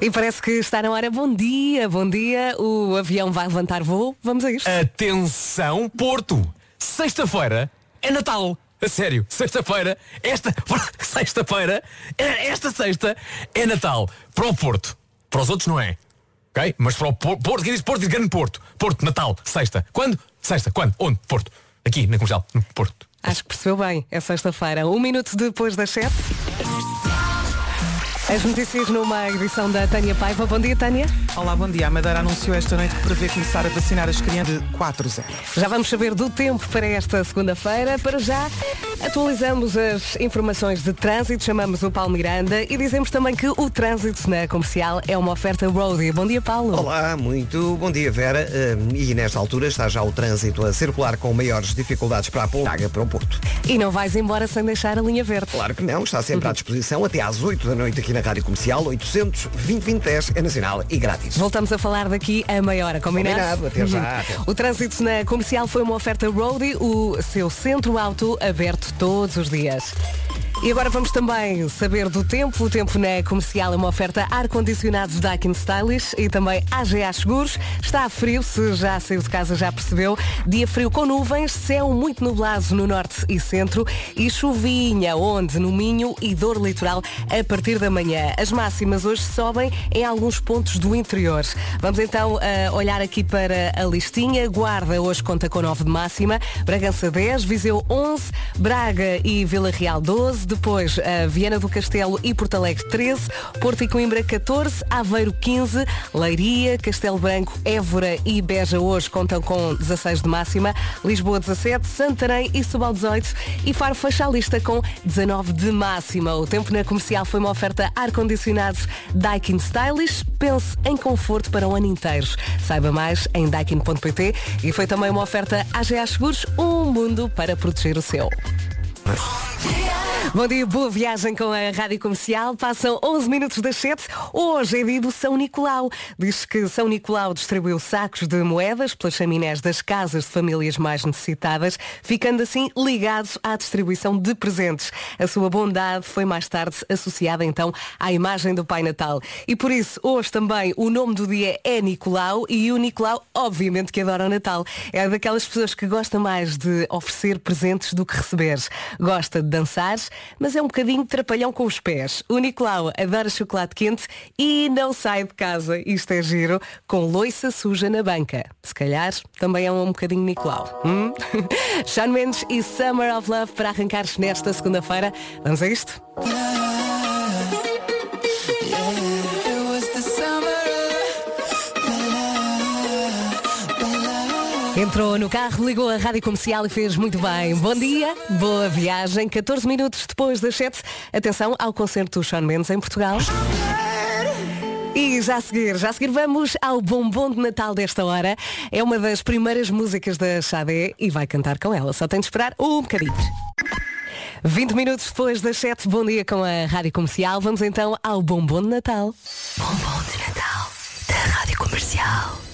E parece que está na hora. Bom dia, bom dia. O avião vai levantar voo. Vamos a isto. Atenção, Porto! Sexta-feira é Natal! A sério, sexta-feira, esta. Sexta-feira, esta sexta é Natal. Para o Porto. Para os outros não é. Ok? Mas para o Por- Porto, quem diz Porto diz Grande Porto. Porto, Natal, sexta. Quando? Sexta. Quando? Onde? Porto. Aqui, na comercial, no Porto. Acho que percebeu bem. É sexta-feira. Um minuto depois das sete. As notícias numa edição da Tânia Paiva. Bom dia, Tânia. Olá, bom dia. A Madeira anunciou esta noite que prevê começar a vacinar as crianças de 4 0. Já vamos saber do tempo para esta segunda-feira. Para já, atualizamos as informações de trânsito, chamamos o Paulo Miranda e dizemos também que o trânsito na comercial é uma oferta Roadie. Bom dia, Paulo. Olá, muito bom dia, Vera. Hum, E nesta altura está já o trânsito a circular com maiores dificuldades para a Pontaga, para o Porto. E não vais embora sem deixar a linha verde. Claro que não, está sempre à disposição até às 8 da noite aqui na Rádio Comercial, 800 2010 é nacional e grátis. Voltamos a falar daqui a meia hora, combinado? Combinado, até já, até. O trânsito na comercial foi uma oferta Roadie, o seu centro auto aberto todos os dias. E agora vamos também saber do tempo. O tempo na comercial é uma oferta ar-condicionados Daikin Stylish e também AGA Seguros. Está frio, se já saiu de casa já percebeu. Dia frio com nuvens, céu muito nublado no norte e centro e chuvinha onde? No Minho e dor litoral a partir da manhã. As máximas hoje sobem em alguns pontos do interior. Vamos então ah, olhar aqui para a listinha. Guarda hoje conta com 9 de máxima, Bragança 10, Viseu 11, Braga e Vila Real 12, depois ah, Viana do Castelo e Porto Alegre 13, Porto e Coimbra 14, Aveiro 15, Leiria, Castelo Branco, Évora e Beja hoje contam com 16 de máxima, Lisboa 17, Santarém e Sobal 18 e Faro fecha a lista com 19 de máxima. O tempo na comercial foi uma oferta ar-condicionado Daikin Stylish. Pense em conforto para o ano inteiro. Saiba mais em daikin.pt e foi também uma oferta AGA Seguros, um mundo para proteger o seu. Bom dia, boa viagem com a Rádio Comercial. Passam 11 minutos das 7. Hoje é dia do São Nicolau. Diz que São Nicolau distribuiu sacos de moedas pelas chaminés das casas de famílias mais necessitadas, ficando assim ligados à distribuição de presentes. A sua bondade foi mais tarde associada então à imagem do Pai Natal. E por isso, hoje também o nome do dia é Nicolau e o Nicolau, obviamente, que adora o Natal. É daquelas pessoas que gosta mais de oferecer presentes do que receber. Gosta de dançar, mas é um bocadinho trapalhão com os pés. O Nicolau adora chocolate quente e não sai de casa, isto é giro, com loiça suja na banca. Se calhar também é um bocadinho Nicolau. Hum? Shawn Mendes e Summer of Love para arrancar nesta segunda-feira. Vamos a isto? Entrou no carro, ligou a rádio comercial e fez muito bem. Bom dia, boa viagem. 14 minutos depois das 7. Atenção ao concerto do Sean Mendes em Portugal. E já a seguir, já a seguir vamos ao bombom de Natal desta hora. É uma das primeiras músicas da Xadé e vai cantar com ela. Só tem de esperar um bocadinho. 20 minutos depois das 7, bom dia com a Rádio Comercial. Vamos então ao bombom de Natal. Bombom de Natal da Rádio Comercial.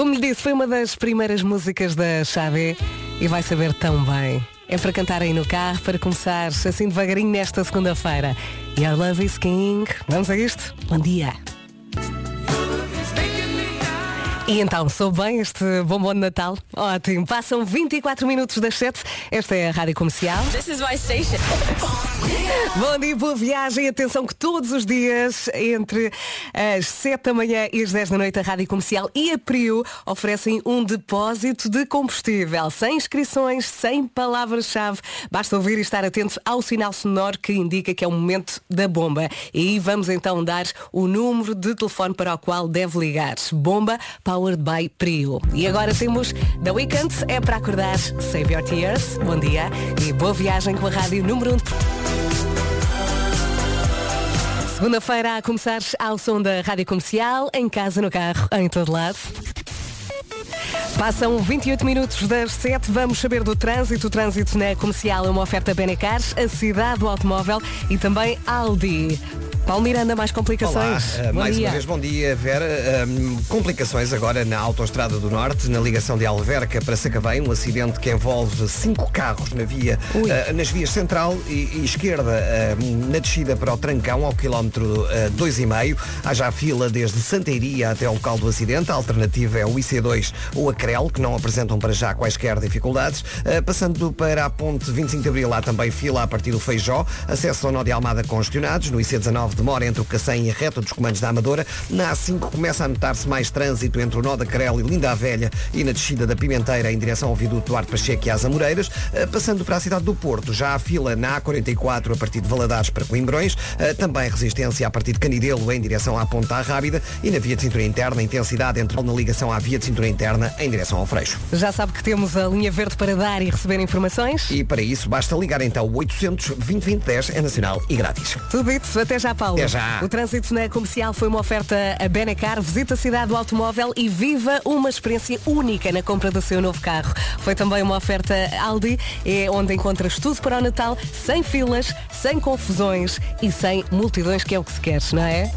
Como lhe disse, foi uma das primeiras músicas da Xadé e vai saber tão bem. É para cantar aí no carro, para começar assim devagarinho nesta segunda-feira. Your Love is King. Vamos a isto? Bom dia. E então, sou bem este bombom de Natal? Ótimo. Passam 24 minutos das 7. Esta é a Rádio Comercial. This is my station. Bom dia, boa viagem. Atenção que todos os dias, entre as 7 da manhã e as 10 da noite, a Rádio Comercial e a Prio oferecem um depósito de combustível. Sem inscrições, sem palavras-chave. Basta ouvir e estar atento ao sinal sonoro que indica que é o momento da bomba. E vamos então dar o número de telefone para o qual deve ligar. Bomba Powered by Prio. E agora temos The Weekend, é para acordar. Save Your Tears. Bom dia e boa viagem com a Rádio número 1 de Segunda-feira a começar ao som da Rádio Comercial, em casa, no carro, em todo lado. Passam 28 minutos das 7, vamos saber do trânsito. O trânsito na comercial é uma oferta Benecar, a cidade do automóvel e também Aldi. Paulo Miranda, mais complicações? Olá, uh, mais dia. uma vez bom dia, Vera. Uh, complicações agora na Autostrada do Norte, na ligação de Alverca para Sacavém, um acidente que envolve cinco carros na via, uh, nas vias central e, e esquerda, na descida para o Trancão, ao quilómetro 2,5. Há já fila desde Santeiria até ao local do acidente. A alternativa é o IC2 ou a CREL, que não apresentam para já quaisquer dificuldades. passando para a ponte 25 de Abril, há também fila a partir do Feijó, acesso ao Nó de Almada congestionados, no IC19 demora entre o Cacém e a reta dos comandos da Amadora. Na A5 começa a notar-se mais trânsito entre o Nó da e Linda a Velha e na descida da Pimenteira em direção ao viaduto Duarte Pacheco e às Amoreiras. Eh, passando para a cidade do Porto, já há fila na A44 a partir de Valadares para Coimbrões. Eh, também resistência a partir de Canidelo em direção à Ponta Rábida e na via de cintura interna, intensidade entre na ligação à via de cintura interna em direção ao Freixo. Já sabe que temos a linha verde para dar e receber informações? E para isso basta ligar então o 800 2010 é nacional e grátis. Tudo isso, até já, Paulo. Até já. O trânsito na comercial foi uma oferta a Benecar. Visita a cidade do automóvel e viva uma experiência única na compra do seu novo carro. Foi também uma oferta Aldi, é onde encontras tudo para o Natal, sem filas, sem confusões e sem multidões, que é o que se quer, não é?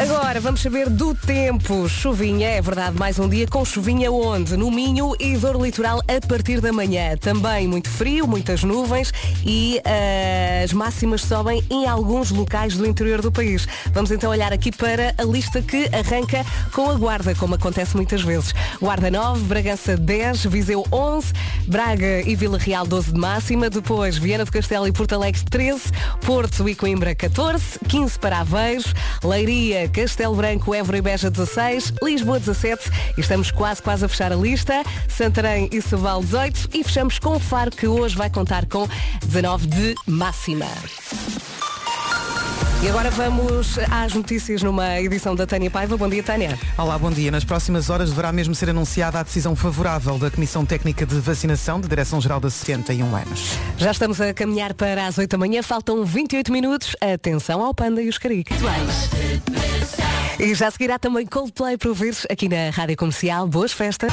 Agora vamos saber do tempo. Chuvinha, é verdade, mais um dia com chuvinha onde? No Minho e Dor Litoral a partir da manhã. Também muito frio, muitas nuvens e uh, as máximas sobem em alguns locais do interior do país. Vamos então olhar aqui para a lista que arranca com a Guarda, como acontece muitas vezes. Guarda 9, Bragança 10, Viseu 11, Braga e Vila Real 12 de máxima, depois Viana do Castelo e Porto Alegre 13, Porto e Coimbra 14, 15 para Aveiros, Leiria Castelo Branco, Évora e Beja 16, Lisboa 17 e estamos quase, quase a fechar a lista, Santarém e Soval 18 e fechamos com o Faro que hoje vai contar com 19 de máxima. E agora vamos às notícias numa edição da Tânia Paiva. Bom dia, Tânia. Olá, bom dia. Nas próximas horas deverá mesmo ser anunciada a decisão favorável da Comissão Técnica de Vacinação de Direção-Geral da 71 anos. Já estamos a caminhar para as 8 da manhã. Faltam 28 minutos. Atenção ao Panda e os Caricos. E já seguirá também Coldplay para ouvir aqui na Rádio Comercial. Boas festas.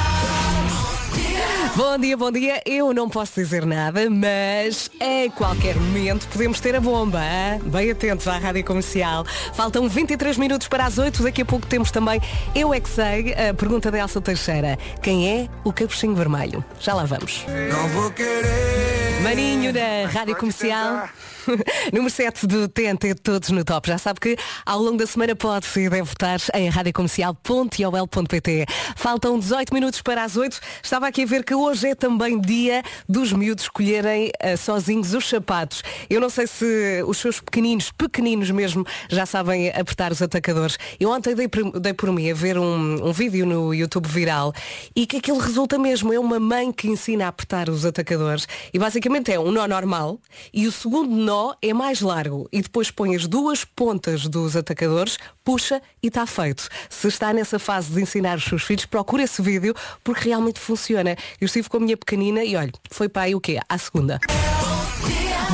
Bom dia, bom dia. Eu não posso dizer nada, mas a qualquer momento podemos ter a bomba. Hein? Bem atentos à rádio comercial. Faltam 23 minutos para as 8. Daqui a pouco temos também Eu é que sei, a pergunta da Elsa Teixeira. Quem é o capuchinho vermelho? Já lá vamos. Não vou querer. Maninho da rádio comercial. Número 7 do TNT Todos no Top. Já sabe que ao longo da semana pode e deve votar em radiocomercial.ol.pt. Faltam 18 minutos para as 8. Estava aqui a ver que hoje é também dia dos miúdos escolherem uh, sozinhos os sapatos. Eu não sei se os seus pequeninos, pequeninos mesmo, já sabem apertar os atacadores. Eu ontem dei por, dei por mim a ver um, um vídeo no YouTube viral e que aquilo resulta mesmo. É uma mãe que ensina a apertar os atacadores e basicamente é um nó normal e o segundo nó nó é mais largo e depois põe as duas pontas dos atacadores, puxa e está feito. Se está nessa fase de ensinar os seus filhos, procure esse vídeo porque realmente funciona. Eu estive com a minha pequenina e olha, foi para aí o quê? À segunda.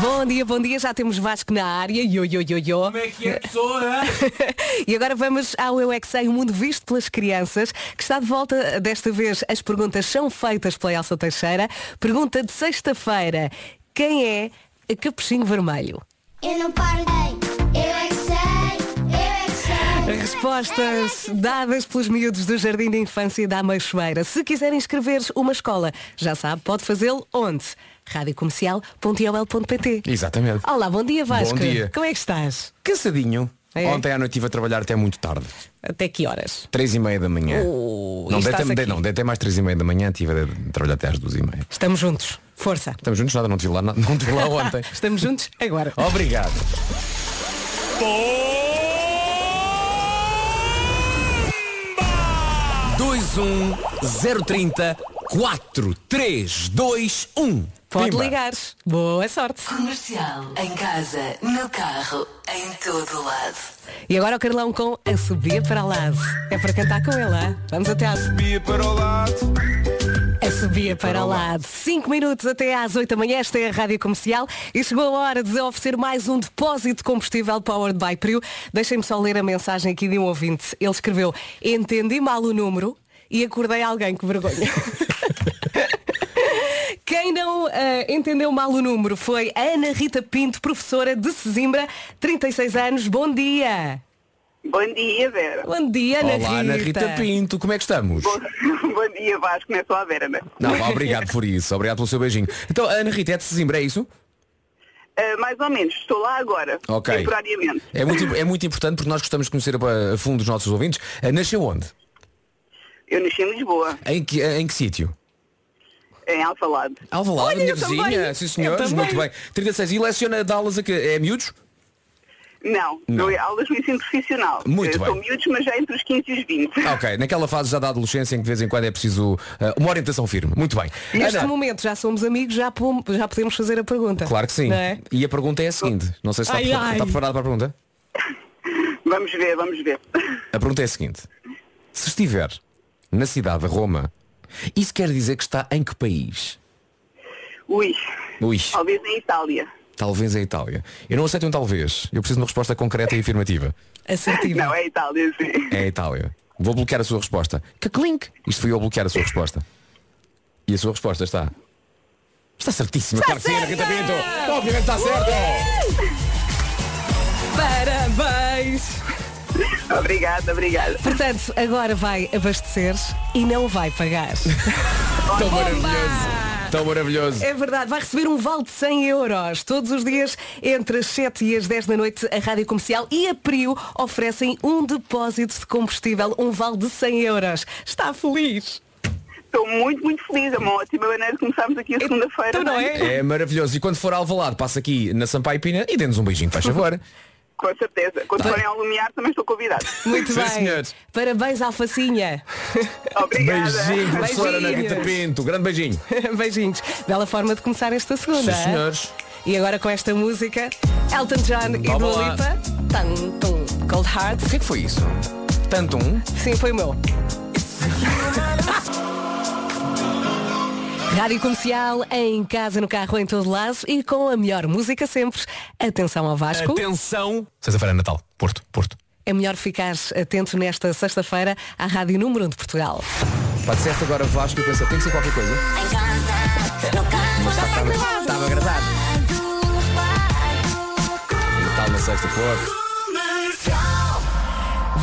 Bom dia, bom dia, já temos Vasco na área. Yo, yo, yo, yo. Como é que é, pessoa? e agora vamos ao Eu é que Sei, o mundo visto pelas crianças, que está de volta. Desta vez as perguntas são feitas pela Elsa Teixeira. Pergunta de sexta-feira. Quem é Capuchinho Vermelho. Eu não paro de... Eu é que sei, eu é que sei. Respostas dadas pelos miúdos do Jardim de Infância da Machoeira. Se quiserem inscrever uma escola, já sabe, pode fazê-lo onde? radiocomercial.ol.pt Exatamente. Olá, bom dia Vasco. Bom dia. Como é que estás? Cansadinho. É. Ontem à noite estive a trabalhar até muito tarde. Até que horas? Três e meia da manhã. Oh, não, deitei, não, deitei mais três e meia da manhã, estive a trabalhar até às duas e meia. Estamos juntos. Força. Estamos juntos, nada, não te vi lá, não te vi lá ontem. Estamos juntos agora. Obrigado. 2 1 0 30 4 3 2 1 Pode Pimba. ligar. Boa sorte. Comercial. Em casa, no carro, em todo lado. E agora o Carlão com a subia para o lado. É para cantar com ele, hein? Vamos até à subia para o lado. A subia para o lado. 5 minutos até às 8 da manhã. Esta é a Rádio Comercial. E chegou a hora de oferecer mais um depósito de combustível Powered by Prio. Deixem-me só ler a mensagem aqui de um ouvinte. Ele escreveu, entendi mal o número e acordei alguém, que vergonha. Não ah, entendeu mal o número foi a Ana Rita Pinto, professora de Sesimbra, 36 anos. Bom dia. Bom dia, Vera. Bom dia, Ana Olá, Rita. Ana Rita Pinto, como é que estamos? Bom, bom dia, Vasco. Não é só a Vera, né? Não, vá, obrigado por isso, obrigado pelo seu beijinho. Então, a Ana Rita é de Sesimbra, é isso? Ah, mais ou menos. Estou lá agora. Ok. Temporariamente. É muito, é muito importante porque nós gostamos de conhecer a, a fundo os nossos ouvintes. Ah, Nasceu onde? Eu nasci em Lisboa, Em que, em que sítio? Em Alvalade. Alvalade, Olha, minha vizinha, também. sim senhores, também. muito bem. 36 e leciona de aulas a que é miúdos? Não, Não. não. aulas no ensino profissional. Muito Eu bem. Sou miúdos, mas já entre os 15 e os 20. Ah, ok, naquela fase já da adolescência em que de vez em quando é preciso ah, uma orientação firme. Muito bem. Neste Ana, momento já somos amigos, já, pom- já podemos fazer a pergunta. Claro que sim. É? E a pergunta é a seguinte, não sei se está, Ai, prepa- ai. está preparado para a pergunta. Vamos ver, vamos ver. A pergunta é a seguinte. Se estiver na cidade de Roma, isso quer dizer que está em que país? Ui, Ui, talvez em Itália. talvez em Itália. Eu não aceito um talvez. Eu preciso de uma resposta concreta e afirmativa. Assertiva. Não, é Itália, sim. É a Itália. Vou bloquear a sua resposta. Que clink! Isto foi eu a bloquear a sua resposta. E a sua resposta está. Está certíssima, claro que sim, Ana Rita Pinto! Obviamente está certo! Parabéns! Obrigada, obrigada. Portanto, agora vai abastecer e não vai pagar. Tão maravilhoso! Tão maravilhoso! É verdade, vai receber um vale de 100 euros. Todos os dias, entre as 7 e as 10 da noite, a Rádio Comercial e a Prio oferecem um depósito de combustível, um vale de 100 euros. Está feliz? Estou muito, muito feliz. É uma ótima maneira de começarmos aqui a segunda-feira. Então não é? É maravilhoso. E quando for ao Alvalade, passa aqui na Sampaio Pina e dê-nos um beijinho, faz favor. Com certeza. Quando forem ao Lumiar também estou convidado. Muito bem. senhores. Parabéns, Alfacinha. Obrigada. Beijinho, professora Ana Beijinhos. Rita Pinto. Grande beijinho. Beijinhos. Bela forma de começar esta segunda. Sim, senhores. E agora com esta música, Elton John e Vamos Dua lá. Lipa. Tum, tum. Cold Heart. O que é que foi isso? Tanto um? Sim, foi o meu. Rádio Comercial, em casa, no carro, em todo lado e com a melhor música sempre. Atenção ao Vasco. Atenção! Sexta-feira é Natal. Porto, Porto. É melhor ficar atento nesta sexta-feira à Rádio Número 1 de Portugal. Pá, disseste agora Vasco e eu pensei, tem que ser qualquer coisa. Mas estava, estava agradado. Natal na sexta, Porto.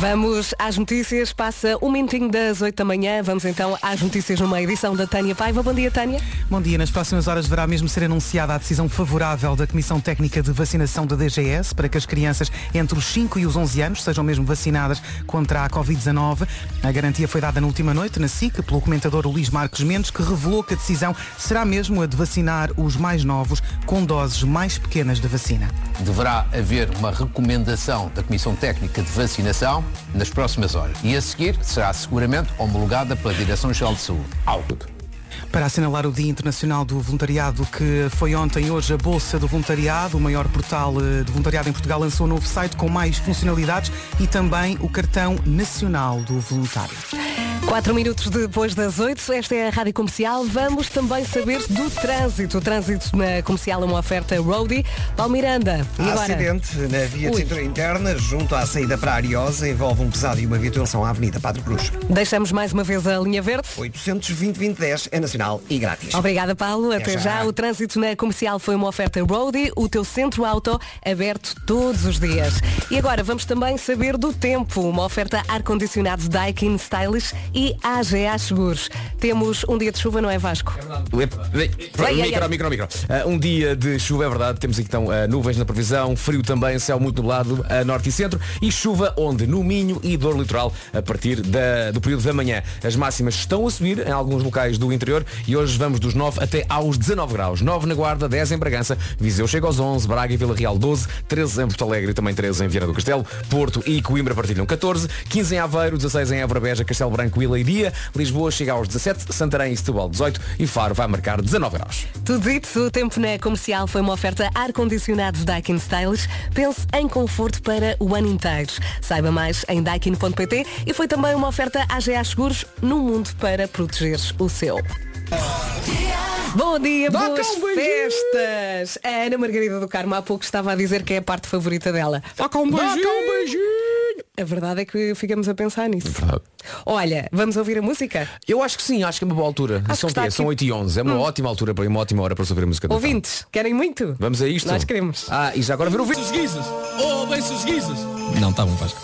Vamos às notícias. Passa um minutinho das 8 da manhã. Vamos então às notícias numa edição da Tânia Paiva. Bom dia, Tânia. Bom dia. Nas próximas horas deverá mesmo ser anunciada a decisão favorável da Comissão Técnica de Vacinação da DGS para que as crianças entre os 5 e os 11 anos sejam mesmo vacinadas contra a Covid-19. A garantia foi dada na última noite na SIC pelo comentador Luís Marcos Mendes, que revelou que a decisão será mesmo a de vacinar os mais novos com doses mais pequenas de vacina. deverá haver uma recomendação da Comissão Técnica de Vacinação nas próximas horas. E a seguir será seguramente homologada pela Direção-Geral de Saúde. Para assinalar o Dia Internacional do Voluntariado, que foi ontem e hoje a Bolsa do Voluntariado, o maior portal eh, de voluntariado em Portugal, lançou um novo site com mais funcionalidades e também o cartão nacional do voluntário. Quatro minutos depois das 8, esta é a Rádio Comercial. Vamos também saber do trânsito. O trânsito na comercial é uma oferta Roadie. Paulo Miranda, e Há agora? acidente na via de cintura interna, junto à saída para a Ariosa, envolve um pesado e uma viaturação à Avenida Padre Cruz. Deixamos mais uma vez a linha verde. 820-2010 é nacional e grátis. Obrigada, Paulo. Até já. já. O trânsito na comercial foi uma oferta Roadie, o teu centro auto aberto todos os dias. E agora vamos também saber do tempo. Uma oferta ar-condicionado Daikin Stylish e AGA Seguros. Temos um dia de chuva, não é Vasco? Ai, Micro, micro, micro. Ah, um dia de chuva, é verdade. Temos aqui então ah, nuvens na previsão, frio também, céu muito nublado a norte e centro e chuva onde? No Minho e dor litoral a partir da- do período da manhã. As máximas estão a subir em alguns locais do interior e hoje vamos dos 9 até aos 19 graus. 9 na Guarda, 10 em Bragança, Viseu chega aos 11, Braga e Vila Real 12, 13 em Porto Alegre e também 13 em Viana do Castelo, Porto e Coimbra partilham 14, 15 em Aveiro, 16 em Évora, Beja, Castelo Branco e Leiria, Lisboa chega aos 17, Santarém e Setúbal 18 e Faro vai marcar 19 graus. Tudo dito, o tempo na comercial foi uma oferta ar-condicionado Daikin Stylish. Pense em conforto para o ano inteiro. Saiba mais em daikin.pt e foi também uma oferta AGA Seguros no mundo para proteger o seu. Bom dia, Dá boas um beijinho. festas! A Ana Margarida do Carmo há pouco estava a dizer que é a parte favorita dela. Dá cá um beijinho. A verdade é que ficamos a pensar nisso. Verdade. Olha, vamos ouvir a música? Eu acho que sim, acho que é uma boa altura. Acho São, que quê? São aqui. 8 e 11 É uma ótima altura para uma ótima hora para ouvir a música. Ouvintes, querem muito? Vamos a isto? Nós queremos. Ah, e já agora ver o vídeo. guizas. Oh, bem-se os guizas. Não, tá bom, Vasco.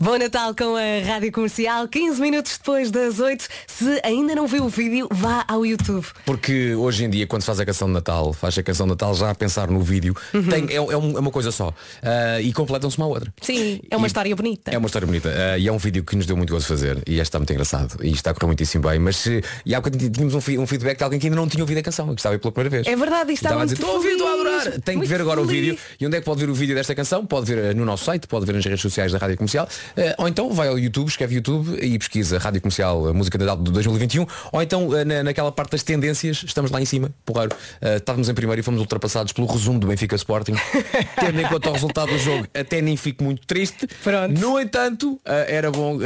Bom Natal com a Rádio Comercial, 15 minutos depois das 8. Se ainda não viu o vídeo, vá ao YouTube. Porque hoje em dia, quando se faz a canção de Natal, faz a canção de Natal já a pensar no vídeo, Uhum. tem- é, é é uma coisa só. Ah, e completam-se uma outra. Sim, é uma E- história bonita. É uma história bonita Ah, e é um vídeo que nos deu muito gosto de fazer e está muito engraçado e está a correr muitíssimo bem mas eh, e há bocadinho tínhamos um, um feedback de alguém que ainda não tinha ouvido a canção que estava aí pela primeira vez É verdade, e E estava a dizer, muito estou a ouvir, estou a adorar tem que muito ver agora o feliz." vídeo e onde é que pode ver o vídeo desta canção pode ver eh, no nosso site pode ver nas redes sociais da Rádio Comercial eh, ou então vai ao YouTube escreve YouTube e pesquisa Rádio Comercial a música de Natal de 2021 ou então eh, na, naquela parte das tendências estamos lá em cima porreiro Eh, estávamos em primeiro e fomos ultrapassados pelo resumo do Benfica Sporting tendo em conta o resultado do jogo até nem fico muito triste Pronto. no entanto, era bom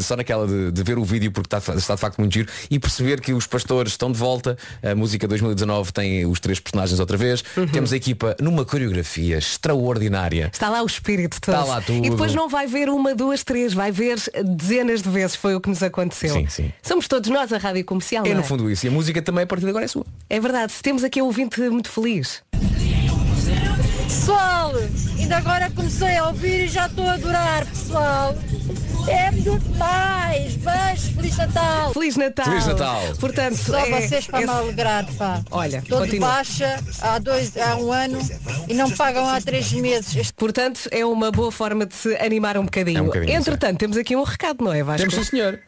só naquela de, de ver o vídeo porque está, está de facto muito giro e perceber que os pastores estão de volta. A música 2019 tem os três personagens outra vez. Uhum. Temos a equipa numa coreografia extraordinária. Está lá o espírito todo. Está lá tudo. E depois não vai ver uma, duas, três, vai ver dezenas de vezes. Foi o que nos aconteceu. Sim, sim. Somos todos nós a rádio comercial. É não no fundo isso. E a música também a partir de agora é sua. É verdade. Temos aqui um ouvinte muito feliz. Pessoal, ainda agora comecei a ouvir e já estou a adorar, pessoal. É muito mais. Beijo, Feliz Natal. Feliz Natal. Feliz Natal. Portanto, Só é- vocês para esse- me alegrar, pá. Olha, Estou de continua. baixa há, dois, há um ano e não pagam há três meses. Portanto, é uma boa forma de se animar um bocadinho. É um bocadinho, Entretanto, temos aqui um recado, não é, Vasco? Temos sim, senhor.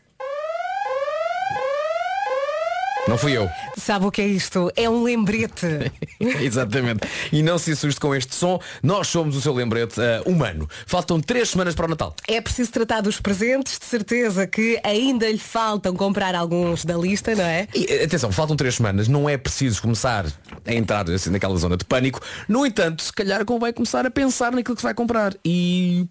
Não fui eu. Sabe o que é isto? É um lembrete. Exatamente. E não se assuste com este som. Nós somos o seu lembrete ah, humano. Faltam três semanas para o Natal. É preciso tratar dos presentes, de certeza que ainda lhe faltam comprar alguns da lista, não é? E, eh, atenção, faltam três semanas, não é preciso começar a entrar assim, naquela zona de pânico. No entanto, se calhar convém começar a pensar naquilo que vai comprar. E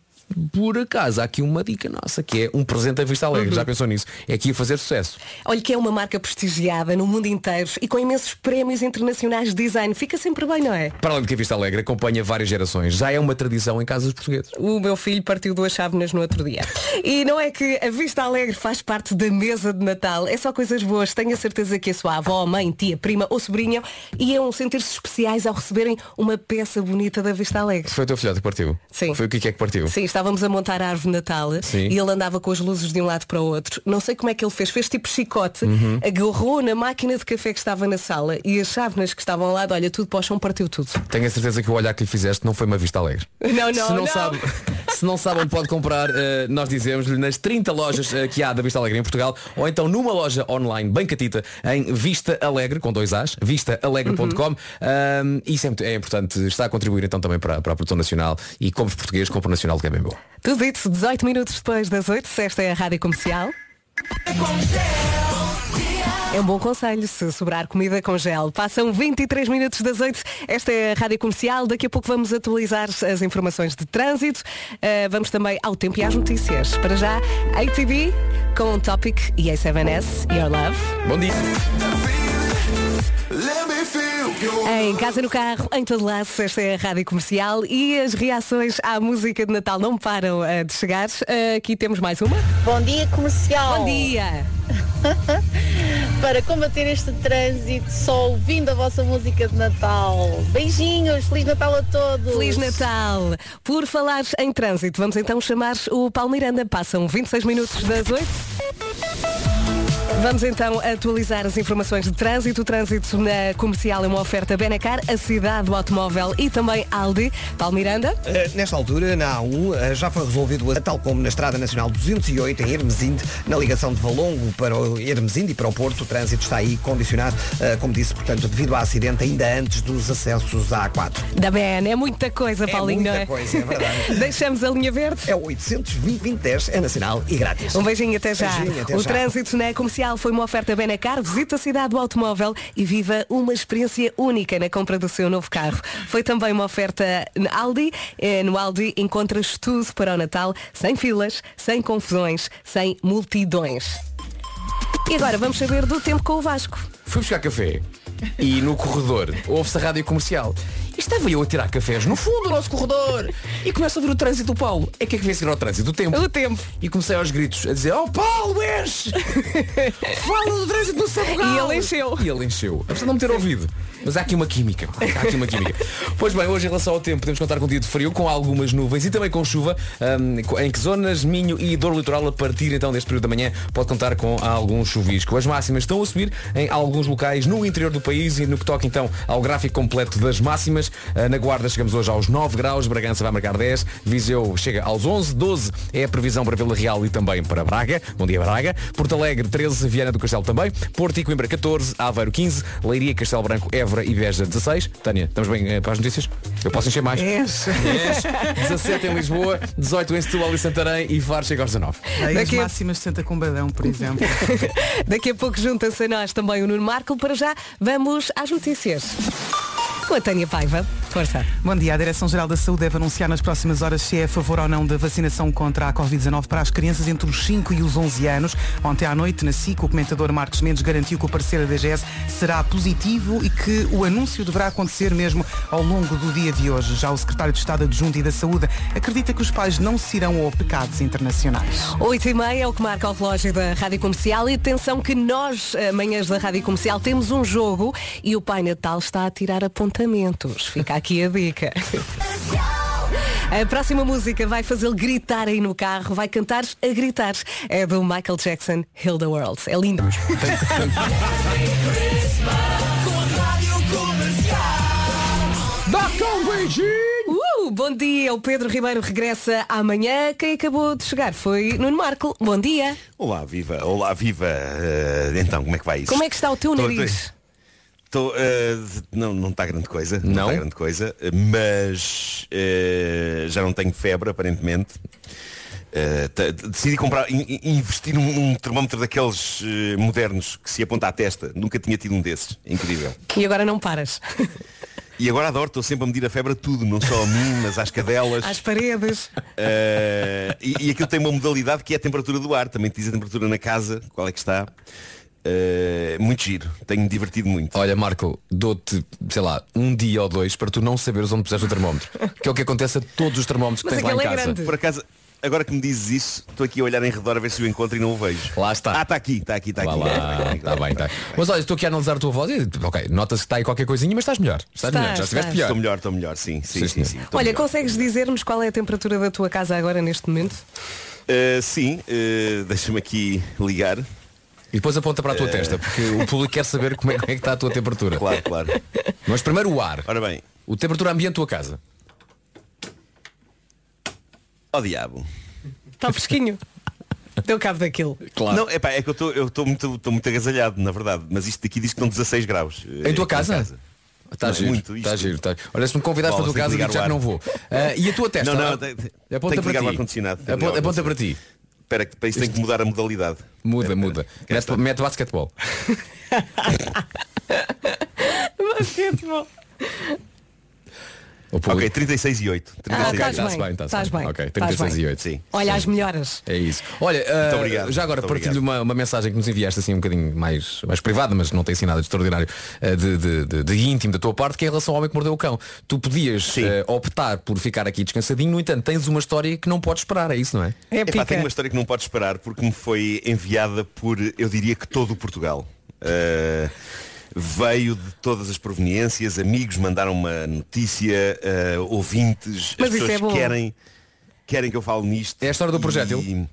por acaso há aqui uma dica nossa, que é um presente à vista alegre. Já pensou nisso? É aqui a fazer sucesso. Olha que é uma marca prestigiada no mundo inteiro e com imensos prémios internacionais de design. Fica sempre bem, não é? Para além de que a Vista Alegre acompanha várias gerações, já é uma tradição em casas portugueses. O meu filho partiu duas chávenas no outro dia. E não é que a Vista Alegre faz parte da mesa de Natal. É só coisas boas. Tenho a certeza que a sua avó, mãe, tia, prima ou sobrinha iam sentir-se especiais ao receberem uma peça bonita da Vista Alegre. Foi o teu filhote que partiu? Sim. Foi o que é que partiu? Sim, estávamos a montar a árvore Natal Sim. e ele andava com as luzes de um lado para o outro. Não sei como é que ele fez. Fez tipo chicote, Uhum. agarrou na máquina de café que estava na sala e as chávenas que estavam ao lado, olha, tudo para o chão, partiu tudo. Tenho a certeza que o olhar que lhe fizeste não foi uma Vista Alegre. Não, não, se não, não. sabe, se não sabe onde pode comprar, eh, nós dizemos-lhe nas 30 lojas eh, que há da Vista Alegre em Portugal, ou então numa loja online bem catita em Vista Alegre, com dois As, vistaalegre.com. Um, isso é, muito- é importante, está a contribuir então também para, para a produção nacional e compre português, compre nacional que é bem bom. Tudo isso 18 minutos depois das 8, se esta é a rádio comercial. É um bom conselho se sobrar comida com gel. Passam 23 minutos das 8. Esta é a Rádio Comercial. Daqui a pouco vamos atualizar as informações de trânsito. Uh, vamos também ao tempo e às notícias. Para já, ATV com Topic e A7S, Your Love. Bom dia. Em casa, no carro, em todo lado, esta é a Rádio Comercial e as reações à música de Natal não param uh, de chegar. Uh, aqui temos mais uma. Bom dia, comercial. Bom dia! Para combater este trânsito, só ouvindo a vossa música de Natal. Beijinhos, Feliz Natal a todos. Feliz Natal! Por falar em trânsito, vamos então chamar o Paulo Miranda. Passam 26 minutos das 8. Vamos então atualizar as informações de trânsito. O trânsito na comercial é uma oferta Benacar, a cidade do automóvel e também Aldi. Paulo Miranda. Uh, nesta altura, na A1, uh, já foi resolvido, a- tal como na Estrada Nacional 208, em Hermesinde, na ligação de Valongo para o Hermesinde e para o Porto, o trânsito está aí condicionado, uh, como disse, portanto, devido ao acidente, ainda antes dos acessos à A4. Da BN, é muita coisa, É Paulinho, muita não é? coisa, é verdade. Deixamos a linha verde. É o 820 é nacional e grátis. Um beijinho até já. Beijinho, até o já. trânsito na comercial foi uma oferta Benacar. Visita a cidade do automóvel e viva uma experiência única na compra do seu novo carro. Foi também uma oferta Aldi. Eh, No Aldi encontras tudo para o Natal, sem filas, sem confusões, sem multidões. E agora vamos saber do tempo com o Vasco. Fui buscar café e no corredor ouve-se a rádio comercial. E estava eu a tirar cafés no fundo do nosso corredor e começo a ver o trânsito do Paulo. É que é que vem seguir ao trânsito? O tempo. O tempo. E comecei aos gritos a dizer, oh Paulo, enche! Fala do trânsito do Sabugal! E ele encheu. E ele encheu. Apesar de não me ter ouvido. Mas há aqui uma química. Há aqui uma química. pois bem, hoje em relação ao tempo, podemos contar com um dia de frio, com algumas nuvens e também com chuva. hum, em que zonas, Minho e Dor Litoral, a partir então deste período da manhã, pode contar com algum chuvisco. As máximas estão a subir em alguns locais no interior do país e no que toca então ao gráfico completo das máximas. Ah, na Guarda chegamos hoje aos 9 graus, Bragança vai marcar 10, Viseu chega aos 11, 12 é a previsão para Vila Real e também para Braga. Bom dia Braga. Porto Alegre 13, Viana do Castelo também, Porto e Coimbra 14, Aveiro 15, Leiria, Castelo Branco, Évora e Beja 16. Tânia, estamos bem eh, para as notícias? Eu posso encher mais? És. Yes. 17 em Lisboa, 18 em Setúbal e Santarém e Faro chega aos 19. Aí as Daqui a- máximas de Santa Combadão, por exemplo. Daqui a pouco junta-se a nós também o Nuno Marco. Para já, vamos às notícias. Com a Tânia Paiva. Força. Bom dia. A Direção-Geral da Saúde deve anunciar nas próximas horas se é a favor ou não da vacinação contra a Covid-19 para as crianças entre os 5 e os 11 anos. Ontem à noite, na SIC, o comentador Marcos Mendes garantiu que o parecer da DGS será positivo e que o anúncio deverá acontecer mesmo ao longo do dia de hoje. Já o secretário de Estado Adjunto e da Saúde acredita que os pais não se irão ao pecados internacionais. 8 e meia é o que marca o relógio da Rádio Comercial e atenção que nós, amanhãs da Rádio Comercial, temos um jogo e o Pai Natal está a tirar apontamentos. Fica aqui a dica. A próxima música vai fazê-lo gritar aí no carro, vai cantar a gritar. É do Michael Jackson, Heal the World. É lindo. Uh, bom dia, o Pedro Ribeiro regressa amanhã. Quem acabou de chegar foi Nuno Marco. Bom dia. Olá, viva, olá, viva. Eh, então, como é que vai isso? Como é que está o teu nariz? Tô- eh, não, não está grande coisa. Não, Não? está grande coisa. Mas eh, já não tenho febre, aparentemente. T- decidi comprar, in- in- investir num, num termómetro daqueles modernos que se aponta à testa. Nunca tinha tido um desses. Incrível. E agora não paras. E agora adoro, estou sempre a medir a febre a tudo, não só a mim, mas às cadelas. Às paredes. Eh, e, e aquilo tem uma modalidade que é a temperatura do ar. Também te diz a temperatura na casa, qual é que está. Eh, muito giro. Tenho-me divertido muito. Olha, Marco, dou-te, sei lá, um dia ou dois para tu não saberes onde puseste o termómetro. Que é o que acontece a todos os termómetros que Mas tens lá em é casa. grande. Por acaso, agora que me dizes isso, estou aqui a olhar em redor a ver se o encontro e não o vejo. Lá está. Ah, está aqui, está aqui, está aqui. lá, está bem, está. Mas olha, estou aqui a analisar a tua voz e, ok, nota-se que está aí qualquer coisinha, mas estás melhor. Estás Estás, melhor, já estiveste pior. Estou melhor, estou melhor, sim, sim, Sim, sim, sim. estou Olha, melhor. consegues dizer-nos qual é a temperatura da tua casa agora neste momento? Eh, sim, eh, deixa-me aqui ligar. E depois aponta para a tua testa, porque o público quer saber como é, como é que está a tua temperatura. Claro, claro. Mas primeiro o ar. Ora bem, O temperatura ambiente da tua casa. ó diabo. Está fresquinho. Deu cabo daquilo. Claro. Não, epá, é que eu estou muito, estou muito agasalhado, na verdade. Mas isto daqui diz que estão 16 graus. eh, Em tua casa? Está Não, giro, muito está giro. Está... Olha, se me convidares Bola, para a tua casa, digo já o que não vou. Ah, e a tua testa? Não, não, tem- aponta tem que para ligar o ti. ar-condicionado. Tem que Aponta, o aponta para ti. Espera, que para isso tem que mudar a modalidade. Muda, muda. Mete, mete basquetebol. Basquetebol. Ok, 36 e 8. Ah, 36 estás e oito. está-se bem, estás bem. bem, Ok, estás 36 bem. e 8. Sim. Olha as melhoras. É isso. Olha, ah, obrigado, já agora partilho uma, uma mensagem que nos enviaste assim um bocadinho mais, mais privada, mas não tem assim nada de extraordinário, ah, de, de, de- de íntimo da tua parte, que é em relação ao homem que mordeu o cão. Tu podias Sim. ah, optar por ficar aqui descansadinho, no entanto, tens uma história que não podes esperar, é isso, não é? É Epá, tenho uma história que não pode esperar porque me foi enviada por, eu diria que todo o Portugal. Uh, veio de todas as proveniências, amigos mandaram uma notícia, uh, ouvintes, Mas as pessoas é querem, querem que eu fale nisto. É a história do E- projétil?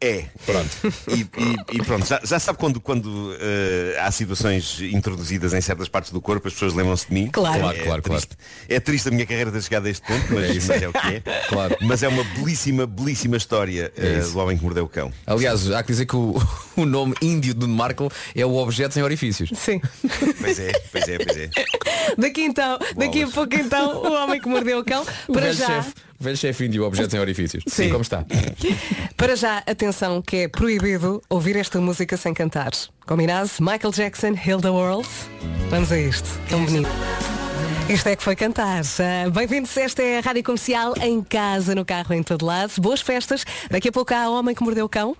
É. Pronto. E, e- e pronto, já, já sabe quando, quando eh, há situações introduzidas em certas partes do corpo, as pessoas lembram-se de mim. Claro. Claro, é claro, triste. É triste a minha carreira ter chegado a este ponto, mas É mas é o que é. Claro. Mas é uma belíssima, belíssima história eh, isso. do homem que mordeu o cão. Aliás, há que dizer que o, o nome índio de Marco é o objeto sem orifícios. Sim. Pois é, pois é, pois é. Daqui então, daqui a pouco então, o homem que mordeu o cão. O Para velho já, chefe, o velho chefe índio, objeto sem orifícios. Sim, como está? para já, atenção, que é proibido ouvir esta música sem cantar. Combinado? Michael Jackson, Heal the World. Vamos a isto. Tão bonito. Isto é que foi cantar. Ah, Bem-vindos, esta é a Rádio Comercial, em casa, no carro, em todo lado. Boas festas. Daqui a pouco há Homem que Mordeu o Cão.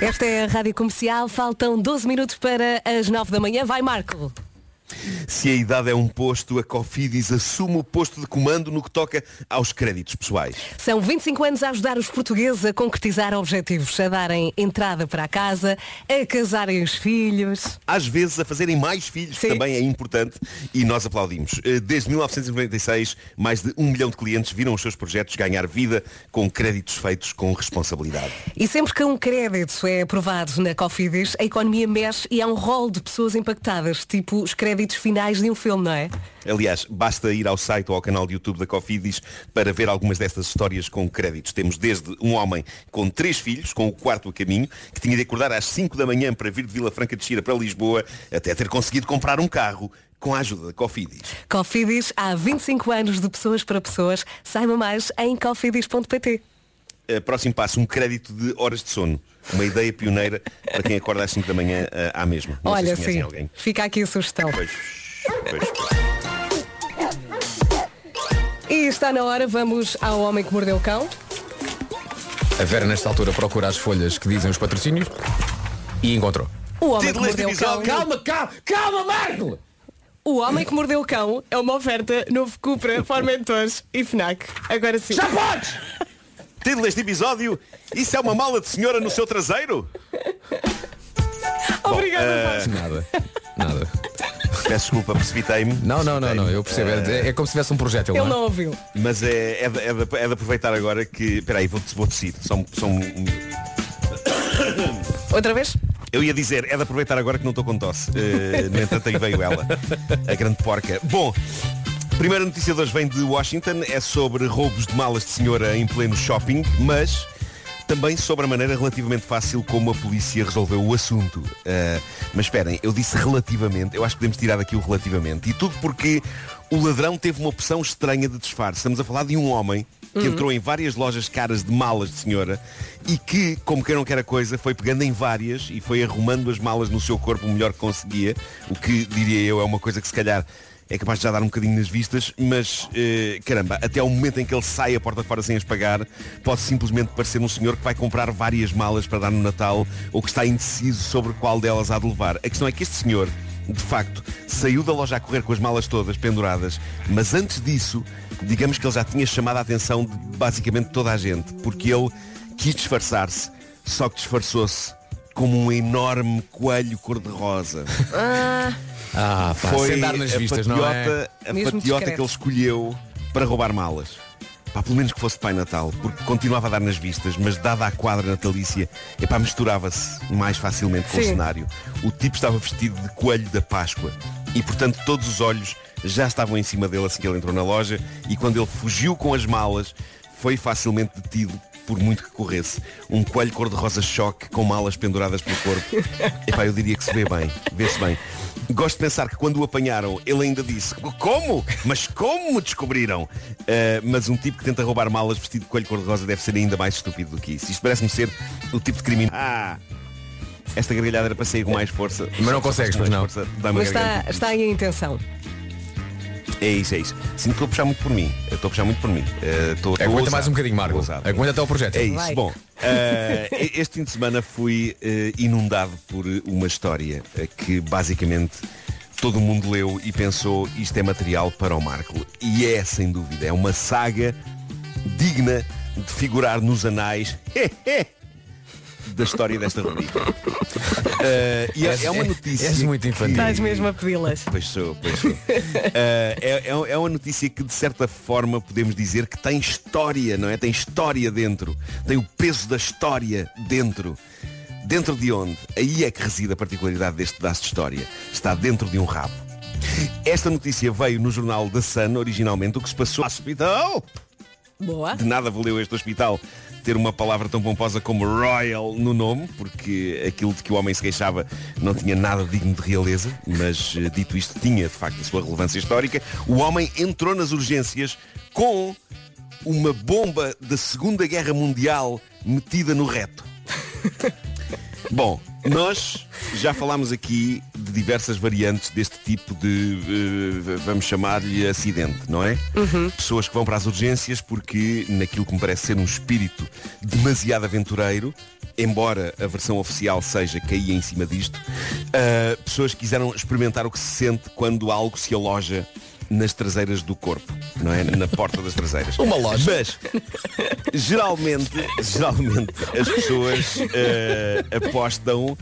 Esta é a Rádio Comercial, faltam 12 minutos para as 9 da manhã. Vai, Marco. Se a idade é um posto, a Cofidis assume o posto de comando no que toca aos créditos pessoais. São 25 anos a ajudar os portugueses a concretizar objetivos, a darem entrada para a casa, a casarem os filhos. Às vezes a fazerem mais filhos, que também é importante, e nós aplaudimos. Eh, Desde 1996, mais de um milhão de clientes viram os seus projetos ganhar vida com créditos feitos com responsabilidade. E sempre que um crédito é aprovado na Cofidis, a economia mexe e há um rol de pessoas impactadas, tipo os créditos finais de um filme, não é? Aliás, basta ir ao site ou ao canal de YouTube da Cofidis para ver algumas destas histórias com créditos. Temos desde um homem com três filhos, com o quarto a caminho, que tinha de acordar às 5 da manhã para vir de Vila Franca de Xira para Lisboa, até ter conseguido comprar um carro com a ajuda da Cofidis. Cofidis há 25 anos de pessoas para pessoas. Saiba mais em cofidis.pt. Uh, próximo passo, um crédito de horas de sono. Uma ideia pioneira para quem acorda às 5 da manhã uh, à mesma. Não Olha, se sim. alguém. Fica aqui a sugestão. Pois, pois. E está na hora, vamos ao Homem que Mordeu o Cão. A Vera nesta altura procura as folhas que dizem os patrocínios e encontrou. O Homem que Título Mordeu o Cão. Calma, calma, calma, Marco! O Homem que Mordeu o Cão é uma oferta novo Cupra, Formentores e FNAC. Agora sim. Já podes! Título deste episódio, isso é uma mala de senhora no seu traseiro? Obrigada, eh, Vasco. Nada, nada. Peço desculpa, precipitei-me. Não, não, não, não, eu percebo. É, é como se tivesse um projétil. Ele não é? não ouviu. Mas é, é, de, é de- é de aproveitar agora que. Espera aí, vou, vou tossir. São, são... Outra vez? Eu ia dizer, é de aproveitar agora que não estou com tosse. Eh, no entanto, aí veio ela, a grande porca. Bom, primeira notícia de hoje vem de Washington, é sobre roubos de malas de senhora em pleno shopping, mas também sobre a maneira relativamente fácil como a polícia resolveu o assunto. Eh, mas esperem, eu disse relativamente, eu acho que podemos tirar daqui o relativamente. E tudo porque o ladrão teve uma opção estranha de disfarce. Estamos a falar de um homem que Uhum. entrou em várias lojas caras de malas de senhora e que, como quem não quer a coisa, foi pegando em várias e foi arrumando as malas no seu corpo o melhor que conseguia, o que, diria eu, é uma coisa que se calhar é capaz de já dar um bocadinho nas vistas, mas eh, caramba, até ao momento em que ele sai a porta fora sem as pagar, pode simplesmente parecer um senhor que vai comprar várias malas para dar no Natal ou que está indeciso sobre qual delas há de levar. A questão é que este senhor, de facto, saiu da loja a correr com as malas todas penduradas, mas antes disso, digamos que ele já tinha chamado a atenção de basicamente toda a gente, porque ele quis disfarçar-se, só que disfarçou-se como um enorme coelho cor-de-rosa. Ah, pá, Foi sem dar nas a vistas, não é? a Mesmo patiota discreto. que ele escolheu para roubar malas. Pá, pelo menos que fosse de Pai Natal, porque continuava a dar nas vistas, mas dada a quadra natalícia, epá, misturava-se mais facilmente com o Sim. cenário. O tipo estava vestido de coelho da Páscoa e, portanto, todos os olhos já estavam em cima dele assim que ele entrou na loja e quando ele fugiu com as malas, foi facilmente detido por muito que corresse. Um coelho cor-de-rosa choque com malas penduradas pelo corpo. Epá, eu diria que se vê bem, vê-se bem. Gosto de pensar que quando o apanharam, ele ainda disse, como? Mas como me descobriram? Uh, mas um tipo que tenta roubar malas vestido de coelho cor-de-rosa deve ser ainda mais estúpido do que isso. Isto parece-me ser o tipo de criminoso. Ah! Esta gargalhada era para sair com mais força. Mas não consegues, mais pois não. Força, mas está, está aí a intenção. É isso, é isso. Sinto que estou a puxar muito por mim. Eu Estou a puxar muito por mim. Estou- estou Aguenta ousado. mais um bocadinho, Marco. Ousado. Aguenta até o projeto. É isso. Vai. Bom, eh, este fim de semana fui eh, inundado por uma história que basicamente todo mundo leu e pensou isto é material para o Marco. E é, sem dúvida, é uma saga digna de figurar nos anais da história desta rubrica. Eh, e é, é uma notícia. És muito infantil. Estás mesmo a pedi-las. Pois sou, pois sou. Eh, é, é- é uma notícia que de certa forma podemos dizer que tem história, não é? Tem história dentro. Tem o peso da história dentro. Dentro de onde? Aí é que reside a particularidade deste pedaço de história. Está dentro de um rabo. Esta notícia veio no jornal da Sun, originalmente, o que se passou no hospital. Boa. De nada valeu este hospital ter uma palavra tão pomposa como Royal no nome, porque aquilo de que o homem se queixava não tinha nada digno de realeza, mas eh, dito isto tinha de facto a sua relevância histórica. O homem entrou nas urgências com uma bomba da Segunda Guerra Mundial metida no reto. Bom, nós já falámos aqui de diversas variantes deste tipo de, eh, vamos chamar-lhe acidente, não é? Pessoas que vão para as urgências porque, naquilo que me parece ser um espírito demasiado aventureiro, embora a versão oficial seja caía em cima disto, uh, pessoas quiseram experimentar o que se sente quando algo se aloja nas traseiras do corpo, não é? Na porta das traseiras. Uma loja. Mas, geralmente, geralmente as pessoas uh, apostam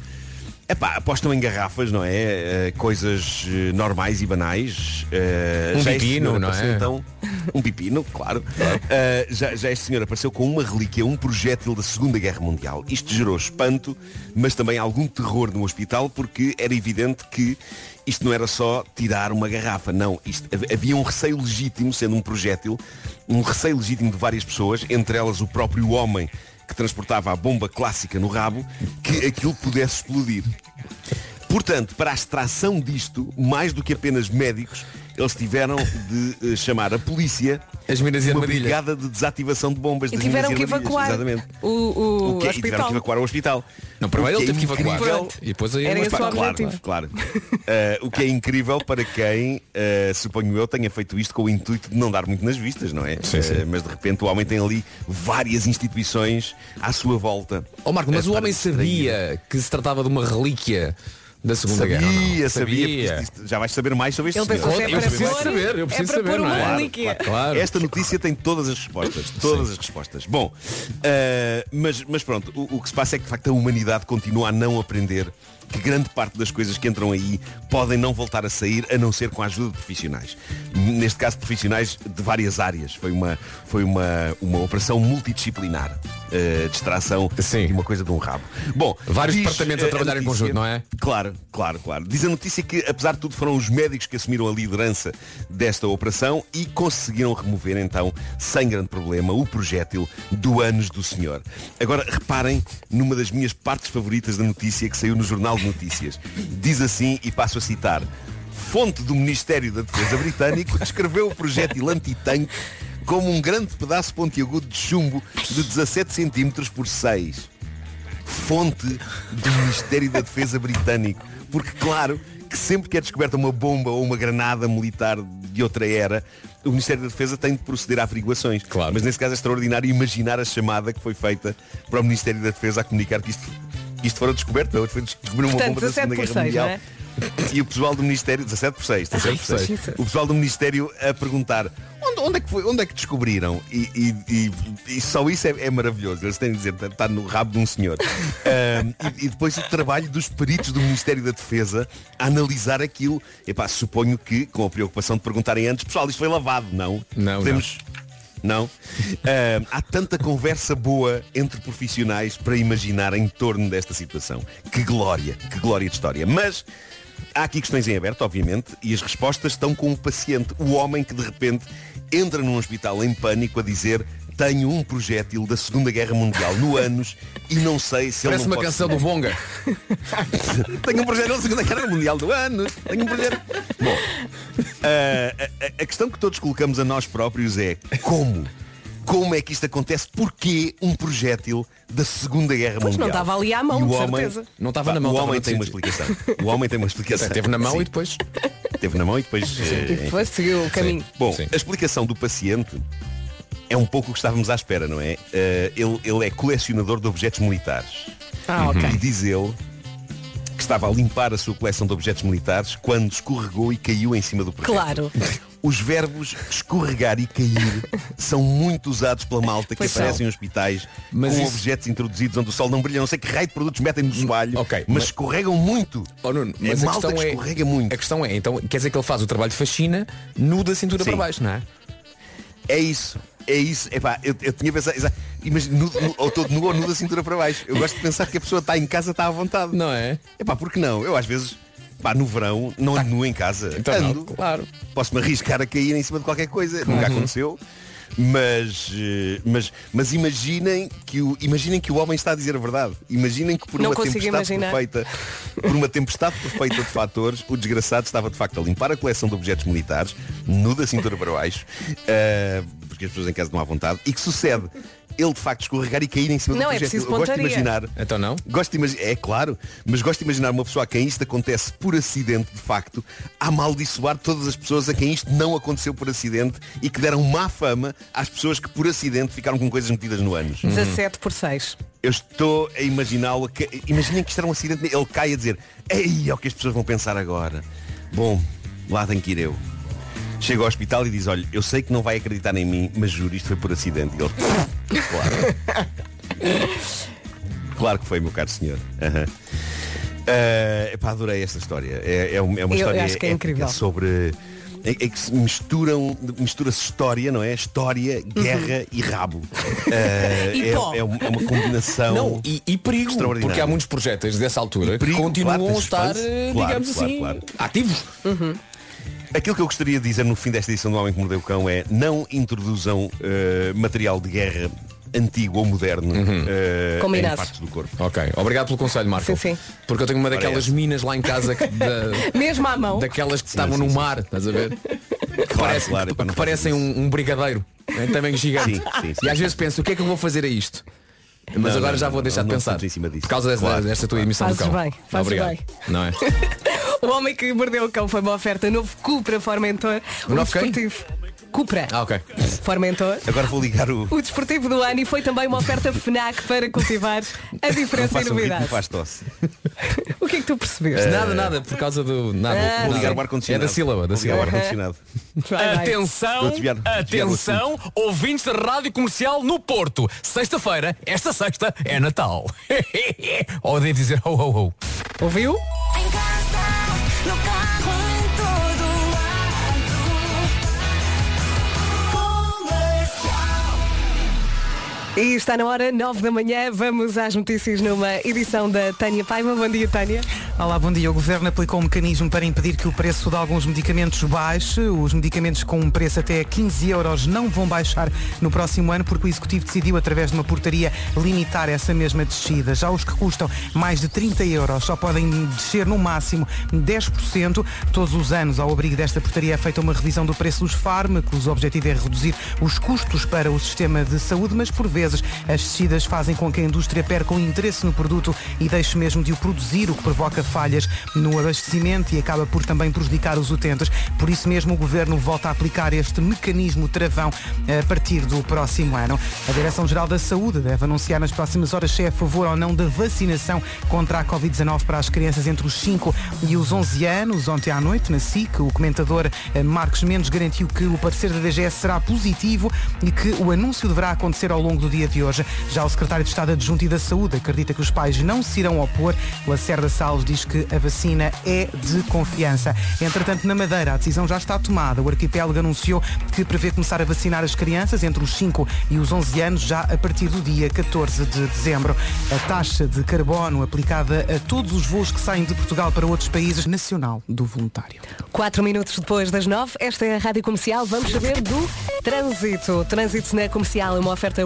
Epá, apostam em garrafas, não é? Uh, coisas uh, normais e banais. Uh, Um pepino, não é? Então, um pepino, claro. Já, já este senhor apareceu com uma relíquia, um projétil da Segunda Guerra Mundial. Isto gerou espanto, mas também algum terror no hospital, porque era evidente que isto não era só tirar uma garrafa, não. Isto, hav- havia um receio legítimo, sendo um projétil, um receio legítimo de várias pessoas, entre elas o próprio homem que transportava a bomba clássica no rabo, que aquilo pudesse explodir. Portanto, para a extração disto, mais do que apenas médicos, eles tiveram de eh, chamar a polícia As minas e uma armadilhas. brigada de desativação de bombas E das tiveram minas que evacuar Exatamente. o, o, O que é? E tiveram hospital. que evacuar o hospital. Não, O ele que teve é que evacuar. incrível- E depois aí Era Claro, objetivo. claro. Eh, o que é incrível para quem, eh, suponho eu, tenha feito isto com o intuito de não dar muito nas vistas, não é? Sim, sim. Eh, mas de repente o homem tem ali várias instituições à sua volta. Ó Marco, mas Eh, o para homem sabia que se tratava de uma relíquia da Segunda Sabia, Guerra. não? sabia, sabia. isto- Já vais saber mais sobre este Ele pensou, é Eu para preciso pôr, saber, eu é preciso para saber, pôr não uma é? relíquia. Claro. Esta notícia tem todas as respostas. Todas as respostas. Bom, eh, mas, mas pronto, o, o que se passa é que de facto a humanidade continua a não aprender que grande parte das coisas que entram aí podem não voltar a sair a não ser com a ajuda de profissionais. Neste caso profissionais de várias áreas. Foi uma, foi uma, uma operação multidisciplinar. eh, de extração de uma coisa de um rabo. Bom, Vários diz, departamentos a eh, trabalhar em notícia- conjunto, não é? Claro, claro, claro. Diz a notícia que, apesar de tudo, foram os médicos que assumiram a liderança desta operação e conseguiram remover, então, sem grande problema, o projétil do ânus do senhor. Agora, reparem numa das minhas partes favoritas da notícia que saiu no Jornal de Notícias. Diz assim, e passo a citar, fonte do Ministério da Defesa Britânico descreveu o projétil antitanque como um grande pedaço pontiagudo de chumbo de 17 centímetros por 6 fonte do Ministério da Defesa Britânico. Porque, claro, que sempre que é descoberta uma bomba ou uma granada militar de outra era, o Ministério da Defesa tem de proceder a averiguações. Claro. Mas nesse caso é extraordinário imaginar a chamada que foi feita para o Ministério da Defesa a comunicar que isto, isto fora descoberto. Não, foi descobrir uma Portanto, bomba da 17 Segunda Guerra 6, Mundial. não é? E o pessoal do Ministério, 17 por 6, 17 por Ai, 6. Jesus. O pessoal do Ministério a perguntar onde, onde é, que foi, onde é que descobriram? E, e- e- e só isso é, é maravilhoso. Eles têm de dizer, está no rabo de um senhor. Ahm, e, e depois o trabalho dos peritos do Ministério da Defesa a analisar aquilo. Epá, suponho que, com a preocupação de perguntarem antes, pessoal, isto foi lavado, não? Não, Podemos. Não? Ahm, há tanta conversa boa entre profissionais para imaginar em torno desta situação. Que glória, que glória de história. Mas há aqui questões em aberto, obviamente, e as respostas estão com o paciente, o homem que de repente entra num hospital em pânico a dizer tenho um projétil da Segunda Guerra Mundial no ânus e não sei se Parece ele não uma canção ser. do Bonga. Tenho um projeto da Segunda Guerra Mundial do ano. Tenho um projeto. Bom, a, a- a questão que todos colocamos a nós próprios é como? Como é que isto acontece? Porquê um projétil da Segunda Guerra Pois não Mundial? estava ali à mão, E o de homem- certeza. Não estava na mão, O homem tem uma explicação. O homem tem uma explicação. Teve na mão Sim, e depois. Teve na mão e depois. E eh, depois seguiu o caminho. Bom, Sim. a explicação do paciente é um pouco o que estávamos à espera, não é? Eh, ele, ele é colecionador de objetos militares. Ah, ok. E diz ele estava a limpar a sua coleção de objetos militares quando escorregou e caiu em cima do projeto. Claro. Os verbos escorregar e cair são muito usados pela malta que Pois aparecem são. em hospitais Mas com isso- objetos introduzidos onde o sol não brilha. Não sei que raio de produtos metem no soalho, ok, mas mas- escorregam muito. Oh, Nuno, é mas a malta questão que é, escorrega muito. a questão é, então quer dizer que ele faz o trabalho de faxina nu da cintura Sim. para baixo, não é? É isso. É isso. Epá, eu, eu tinha pensado. Imagina, ou todo nu ou nu da cintura para baixo. Eu gosto de pensar que a pessoa está em casa, está à vontade. Não é? Epá, porque não? Eu às vezes, pá, no verão, não ando nu em casa. Então não, ando. claro. Posso-me arriscar a cair em cima de qualquer coisa. Nunca aconteceu. Mas, eh, mas, mas imaginem que o imaginem que o homem está a dizer a verdade. Imaginem que por Não uma tempestade imaginar. perfeita, por uma tempestade perfeita de fatores, o desgraçado estava de facto a limpar a coleção de objetos militares, nu da cintura para baixo, eh, porque as pessoas em casa não há vontade, e que sucede ele de facto escorregar e cair em cima Não, do é projétil. preciso Eu gosto de pontaria. imaginar. Então não? Gosto de imaginar, é claro, mas gosto de imaginar uma pessoa a quem isto acontece por acidente, de facto, a amaldiçoar todas as pessoas a quem isto não aconteceu por acidente e que deram má fama às pessoas que por acidente ficaram com coisas metidas no ânus. 17 por 6. Eu estou a imaginá-lo que. Imaginem que isto era um acidente. Ele cai a dizer, ei, é o que as pessoas vão pensar agora. Bom, lá tenho que ir eu. Chega ao hospital e diz, olha, eu sei que não vai acreditar em mim, mas juro, isto foi por acidente. E ele, claro. claro que foi, meu caro senhor. Aham. Eh, epá, adorei esta história. É, é uma é uma Eu história acho que é sobre. É, é que se misturam, mistura-se história, não é? História, guerra e rabo. Eh, E é, é é uma combinação. Não, e, e perigo, Extraordinário. porque há muitos projetos dessa altura E perigo, que continuam claro, a estar, suspense. eh, Claro, digamos claro, assim, claro. ativos. Aquilo que eu gostaria de dizer no fim desta edição do Homem que Mordeu o Cão é não introduzam eh, material de guerra antigo ou moderno eh, em Combinado. partes do corpo. Ok, obrigado pelo conselho, Marco. Sim, sim. Porque eu tenho uma daquelas essa. minas lá em casa que- da- Mesmo à mão. daquelas que estavam sim, no sim. mar, estás a ver? Que, Claro, parece- claro, que- que parecem um, um brigadeiro. Em tamanho gigante. Sim, sim, sim. E às vezes penso, o que é que eu vou fazer a isto? Mas Não, agora não, já não, vou deixar não, de não pensar. estamos em cima disso. Por causa desta, Claro, desta tua emissão Fazes do cão. bem, fazes Obrigado. bem. Não é? O homem que mordeu o cão foi uma oferta novo Cupra Formentor. O novo quem? desportivo. Cupra. Ah, ok. Formentor. Agora vou ligar o. O desportivo do ano e foi também uma oferta FNAC para cultivar a diferença e façam ritmo, novidade. faz tosse. O que é que tu percebeste? Nada, nada, por causa do. Nada. Ah. Vou ligar Nada. o ar-condicionado. É da sílaba, da Vou ligar o sílaba. ar-condicionado. Atenção, desviar- atenção, ouvintes da Rádio Comercial no Porto. Sexta-feira, esta sexta é Natal. Ou devo dizer ho ho ho. Ouviu? Em casa, no carro, E está na hora, 9 da manhã, vamos às notícias numa edição da Tânia Paiva. Bom dia, Tânia. Olá, bom dia. O Governo aplicou um mecanismo para impedir que o preço de alguns medicamentos baixe. Os medicamentos com um preço até 15 euros não vão baixar no próximo ano porque o Executivo decidiu, através de uma portaria, limitar essa mesma descida. Já os que custam mais de 30 euros só podem descer no máximo 10%. Todos os anos, ao abrigo desta portaria, é feita uma revisão do preço dos fármacos. O objetivo é reduzir os custos para o sistema de saúde, mas por vezes as descidas fazem com que a indústria perca o interesse no produto e deixe mesmo de o produzir, o que provoca falhas no abastecimento e acaba por também prejudicar os utentes. Por isso mesmo o Governo volta a aplicar este mecanismo travão a partir do próximo ano. A Direção-Geral da Saúde deve anunciar nas próximas horas se é a favor ou não da vacinação contra a Covid-19 para as crianças entre os 5 e os 11 anos. Ontem à noite, na SIC, o comentador eh, Marcos Mendes garantiu que o parecer da DGS será positivo e que o anúncio deverá acontecer ao longo do dia de hoje. Já o secretário de Estado Adjunto e da Saúde acredita que os pais não se irão opor. Lacerda Salles diz que a vacina é de confiança. Entretanto, na Madeira, a decisão já está tomada. O arquipélago anunciou que prevê começar a vacinar as crianças entre os 5 e os 11 anos já a partir do dia 14 de dezembro. A taxa de carbono aplicada a todos os voos que saem de Portugal para outros países nacional do voluntário. Quatro minutos depois das nove, esta é a Rádio Comercial. Vamos saber do trânsito. Trânsito na comercial é uma oferta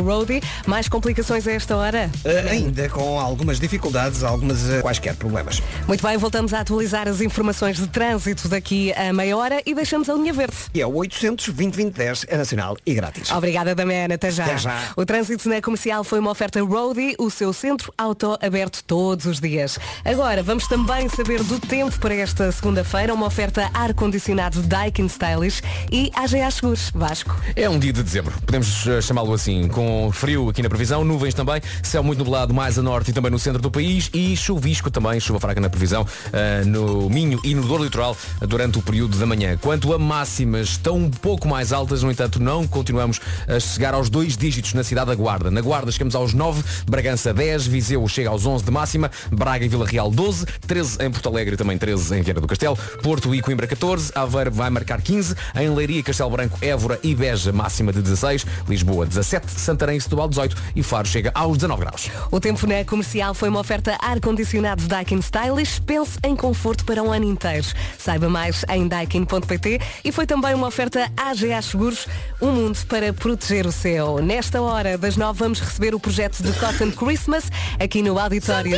Mais complicações a esta hora? Eh, ainda com algumas dificuldades, algumas eh, quaisquer problemas. Muito bem, voltamos a atualizar as informações de trânsito daqui a meia hora e deixamos a linha verde. E é o 800 2010 é nacional e grátis. Obrigada, Damiana. Até já. Até já. O trânsito na comercial foi uma oferta Roadie, o seu centro auto aberto todos os dias. Agora, vamos também saber do tempo para esta segunda-feira, uma oferta ar-condicionado Daikin Stylish e AGA Seguros. Vasco. É um dia de dezembro, podemos eh, chamá-lo assim, com frio aqui na previsão, nuvens também, céu muito nublado mais a norte e também no centro do país e chuvisco também, chuva fraca na previsão, eh, no Minho e no Douro Litoral durante o período da manhã. Quanto a máximas, estão um pouco mais altas, no entanto não continuamos a chegar aos dois dígitos na cidade da Guarda. Na Guarda chegamos aos 9, Bragança 10, Viseu chega aos 11 de máxima, Braga e Vila Real 12, 13 em Porto Alegre e também 13 em Vieira do Castelo, Porto e Coimbra 14, Aveiro vai marcar 15, em Leiria, Castelo Branco, Évora e Beja máxima de 16, Lisboa 17, Santarém e Setúbal 18 e Faro chega aos 19 graus. O tempo na comercial foi uma oferta ar-condicionado Daikin Stylish. Pense em conforto para um ano inteiro. Saiba mais em daikin.pt e foi também uma oferta AGA Seguros, um mundo para proteger o seu. Nesta hora das nove vamos receber o projeto de Cotton Christmas aqui no auditório.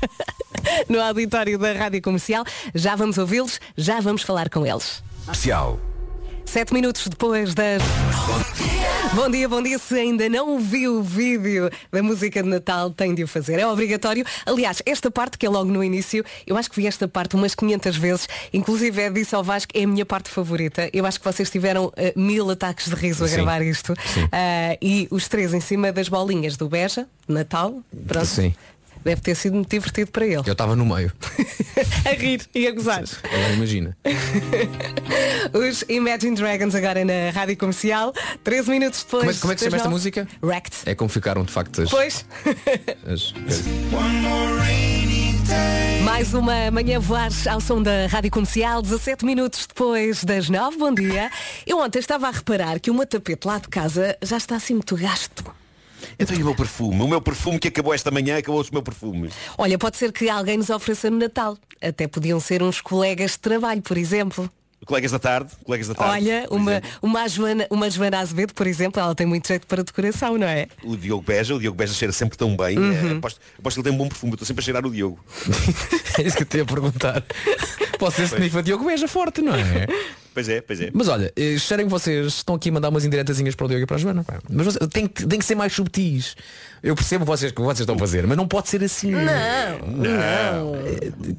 no auditório da Rádio Comercial. Já vamos ouvi-los, já vamos falar com eles. Especial. Sete minutos depois das Bom dia, bom dia. Se ainda não viu o vídeo da música de Natal, tem de o fazer. É obrigatório. Aliás, esta parte que é logo no início, eu acho que vi esta parte umas 500 vezes. Inclusive, é disse ao Vasco, é a minha parte favorita. Eu acho que vocês tiveram eh, mil ataques de riso a Sim. gravar isto. Sim. Ah, e os três em cima das bolinhas do Beja, Natal. Pronto. Sim. Deve ter sido muito divertido para ele. Eu estava no meio. a rir e a gozar. Agora imagina. Os Imagine Dragons agora na rádio comercial. 13 minutos depois. Como é, como é que se chama esta música? Wrecked. É como ficaram de facto as. Pois. as- Mais uma manhã voar ao som da Rádio Comercial, 17 minutos depois das 9. Bom dia. Eu ontem estava a reparar que uma tapete lá de casa já está assim muito gasto. Então e o meu perfume? O meu perfume que acabou esta manhã, acabou-se o meu perfume. Olha, pode ser que alguém nos ofereça no Natal. Até podiam ser uns colegas de trabalho, por exemplo. Colegas da tarde, colegas da tarde. Olha, uma, exemplo. uma, Joana, uma Joana Azevedo, por exemplo, ela tem muito jeito para decoração, não é? O Diogo Beja, o Diogo Beja cheira sempre tão bem. Uhum. É, aposto, aposto que ele tem um bom perfume, eu estou sempre a cheirar o Diogo. é isso que eu te ia perguntar. Pode ser Sniff a Diogo Beja forte, não é? Pois é, pois é. Mas olha, eh, cheirem que vocês estão aqui a mandar umas indiretazinhas para o Diogo e para a Joana. pá. Mas você- tem, que, tem que ser mais subtis. Eu percebo vocês, o que vocês estão a fazer, mas não pode ser assim. Não, Não,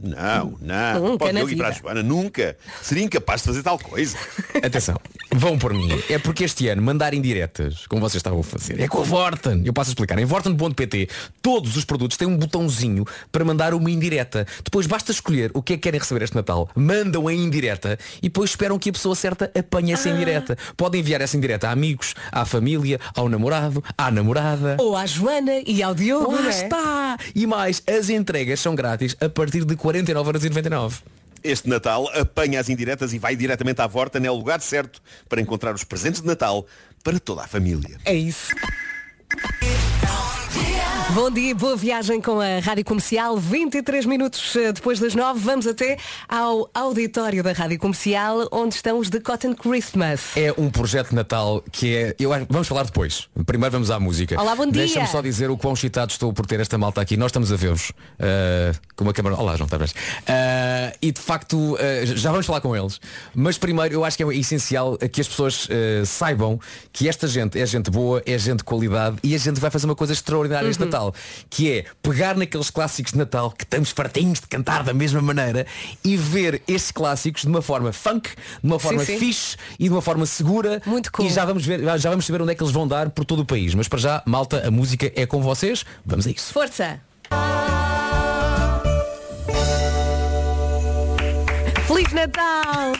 não, não. Nunca Para o Diogo e para a. Joana, nunca. Seria incapaz de fazer tal coisa. Atenção, vão por mim. É porque este ano mandar indiretas, como vocês estavam a fazer, é com a Vorten. Eu passo a explicar. Em Vorten.pt, todos os produtos têm um botãozinho para mandar uma indireta. Depois basta escolher o que é que querem receber este Natal. Mandam a indireta e depois esperam que a pessoa certa apanhe essa indireta. Podem enviar essa indireta a amigos, à família, ao namorado, à namorada. Ou à Joana e ao Diogo, Lá é? está! E mais, as entregas são grátis a partir de 49,99€. Este Natal apanha as indiretas e vai diretamente à Vorten. É o lugar certo para encontrar os presentes de Natal para toda a família. É isso. Bom dia, boa viagem com a Rádio Comercial. 23 minutos eh, depois das 9, vamos até ao auditório da Rádio Comercial, onde estão os The Cotton Christmas. É um projeto de Natal que é. Eu, acho- vamos falar depois. Primeiro vamos à música. Olá, bom dia. Deixa-me só dizer o quão excitado estou por ter esta malta aqui. Nós estamos a ver-vos uh, com uma câmera. Olá, João Tavares. Uh, e de facto, uh, já vamos falar com eles. Mas primeiro eu acho que é essencial que as pessoas uh, saibam que esta gente é gente boa, é gente de qualidade e a gente vai fazer uma coisa extraordinária este Uhum. Natal. Que é pegar naqueles clássicos de Natal que estamos fartinhos de cantar da mesma maneira e ver estes clássicos de uma forma funk, de uma Sim, forma sim. fixe e de uma forma segura. Muito cool. E já vamos ver, já vamos saber onde é que eles vão dar por todo o país. Mas para já, malta, a música é com vocês. Vamos a isso. Força! Feliz Natal!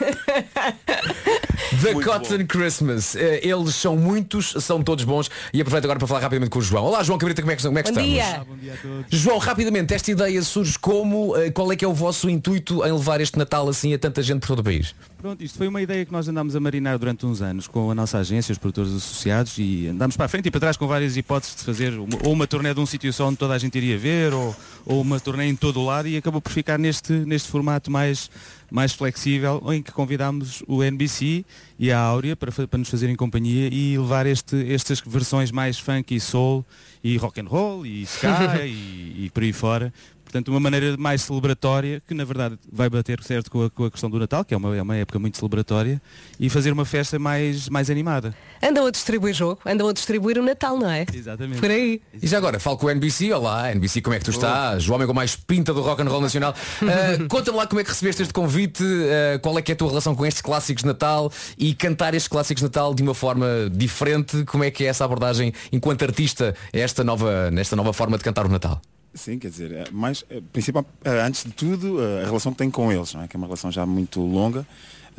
The Cotton Christmas. Eh, Eles são muitos, são todos bons. E aproveito agora para falar rapidamente com o João. Olá João Cabrita, como é que, como é que Bom estamos? dia. Bom dia a todos. João, rapidamente, esta ideia surge como? Eh, Qual é que é o vosso intuito em levar este Natal assim a tanta gente por todo o país? Pronto, isto foi uma ideia que nós andámos a marinar durante uns anos com a nossa agência, os produtores associados, e andámos para a frente e para trás com várias hipóteses de fazer uma, ou uma turnê de um sítio só onde toda a gente iria ver, ou, ou uma turnê em todo o lado, e acabou por ficar neste, neste formato mais, mais flexível, em que convidámos o NBC e a Áurea para, para nos fazerem companhia e levar este, estas versões mais funk e soul e rock and roll e ska e, e por aí fora. Portanto, uma maneira mais celebratória, que na verdade vai bater certo com a, com a questão do Natal, que é uma, é uma época muito celebratória, e fazer uma festa mais, mais animada. Andam a distribuir jogo, andam a distribuir o Natal, não é? Exatamente. Por aí. E já agora, falo com o NBC. Olá, NBC, como é que tu estás? O homem com mais pinta do rock and roll nacional. Ah, Conta-me lá como é que recebeste este convite, ah, qual é que é a tua relação com estes clássicos de Natal e cantar estes clássicos de Natal de uma forma diferente. Como é que é essa abordagem enquanto artista esta nova, nesta nova forma de cantar o Natal? Sim, quer dizer, é mais, é, principal, é, antes de tudo, a relação que tenho com eles, é? que é uma relação já muito longa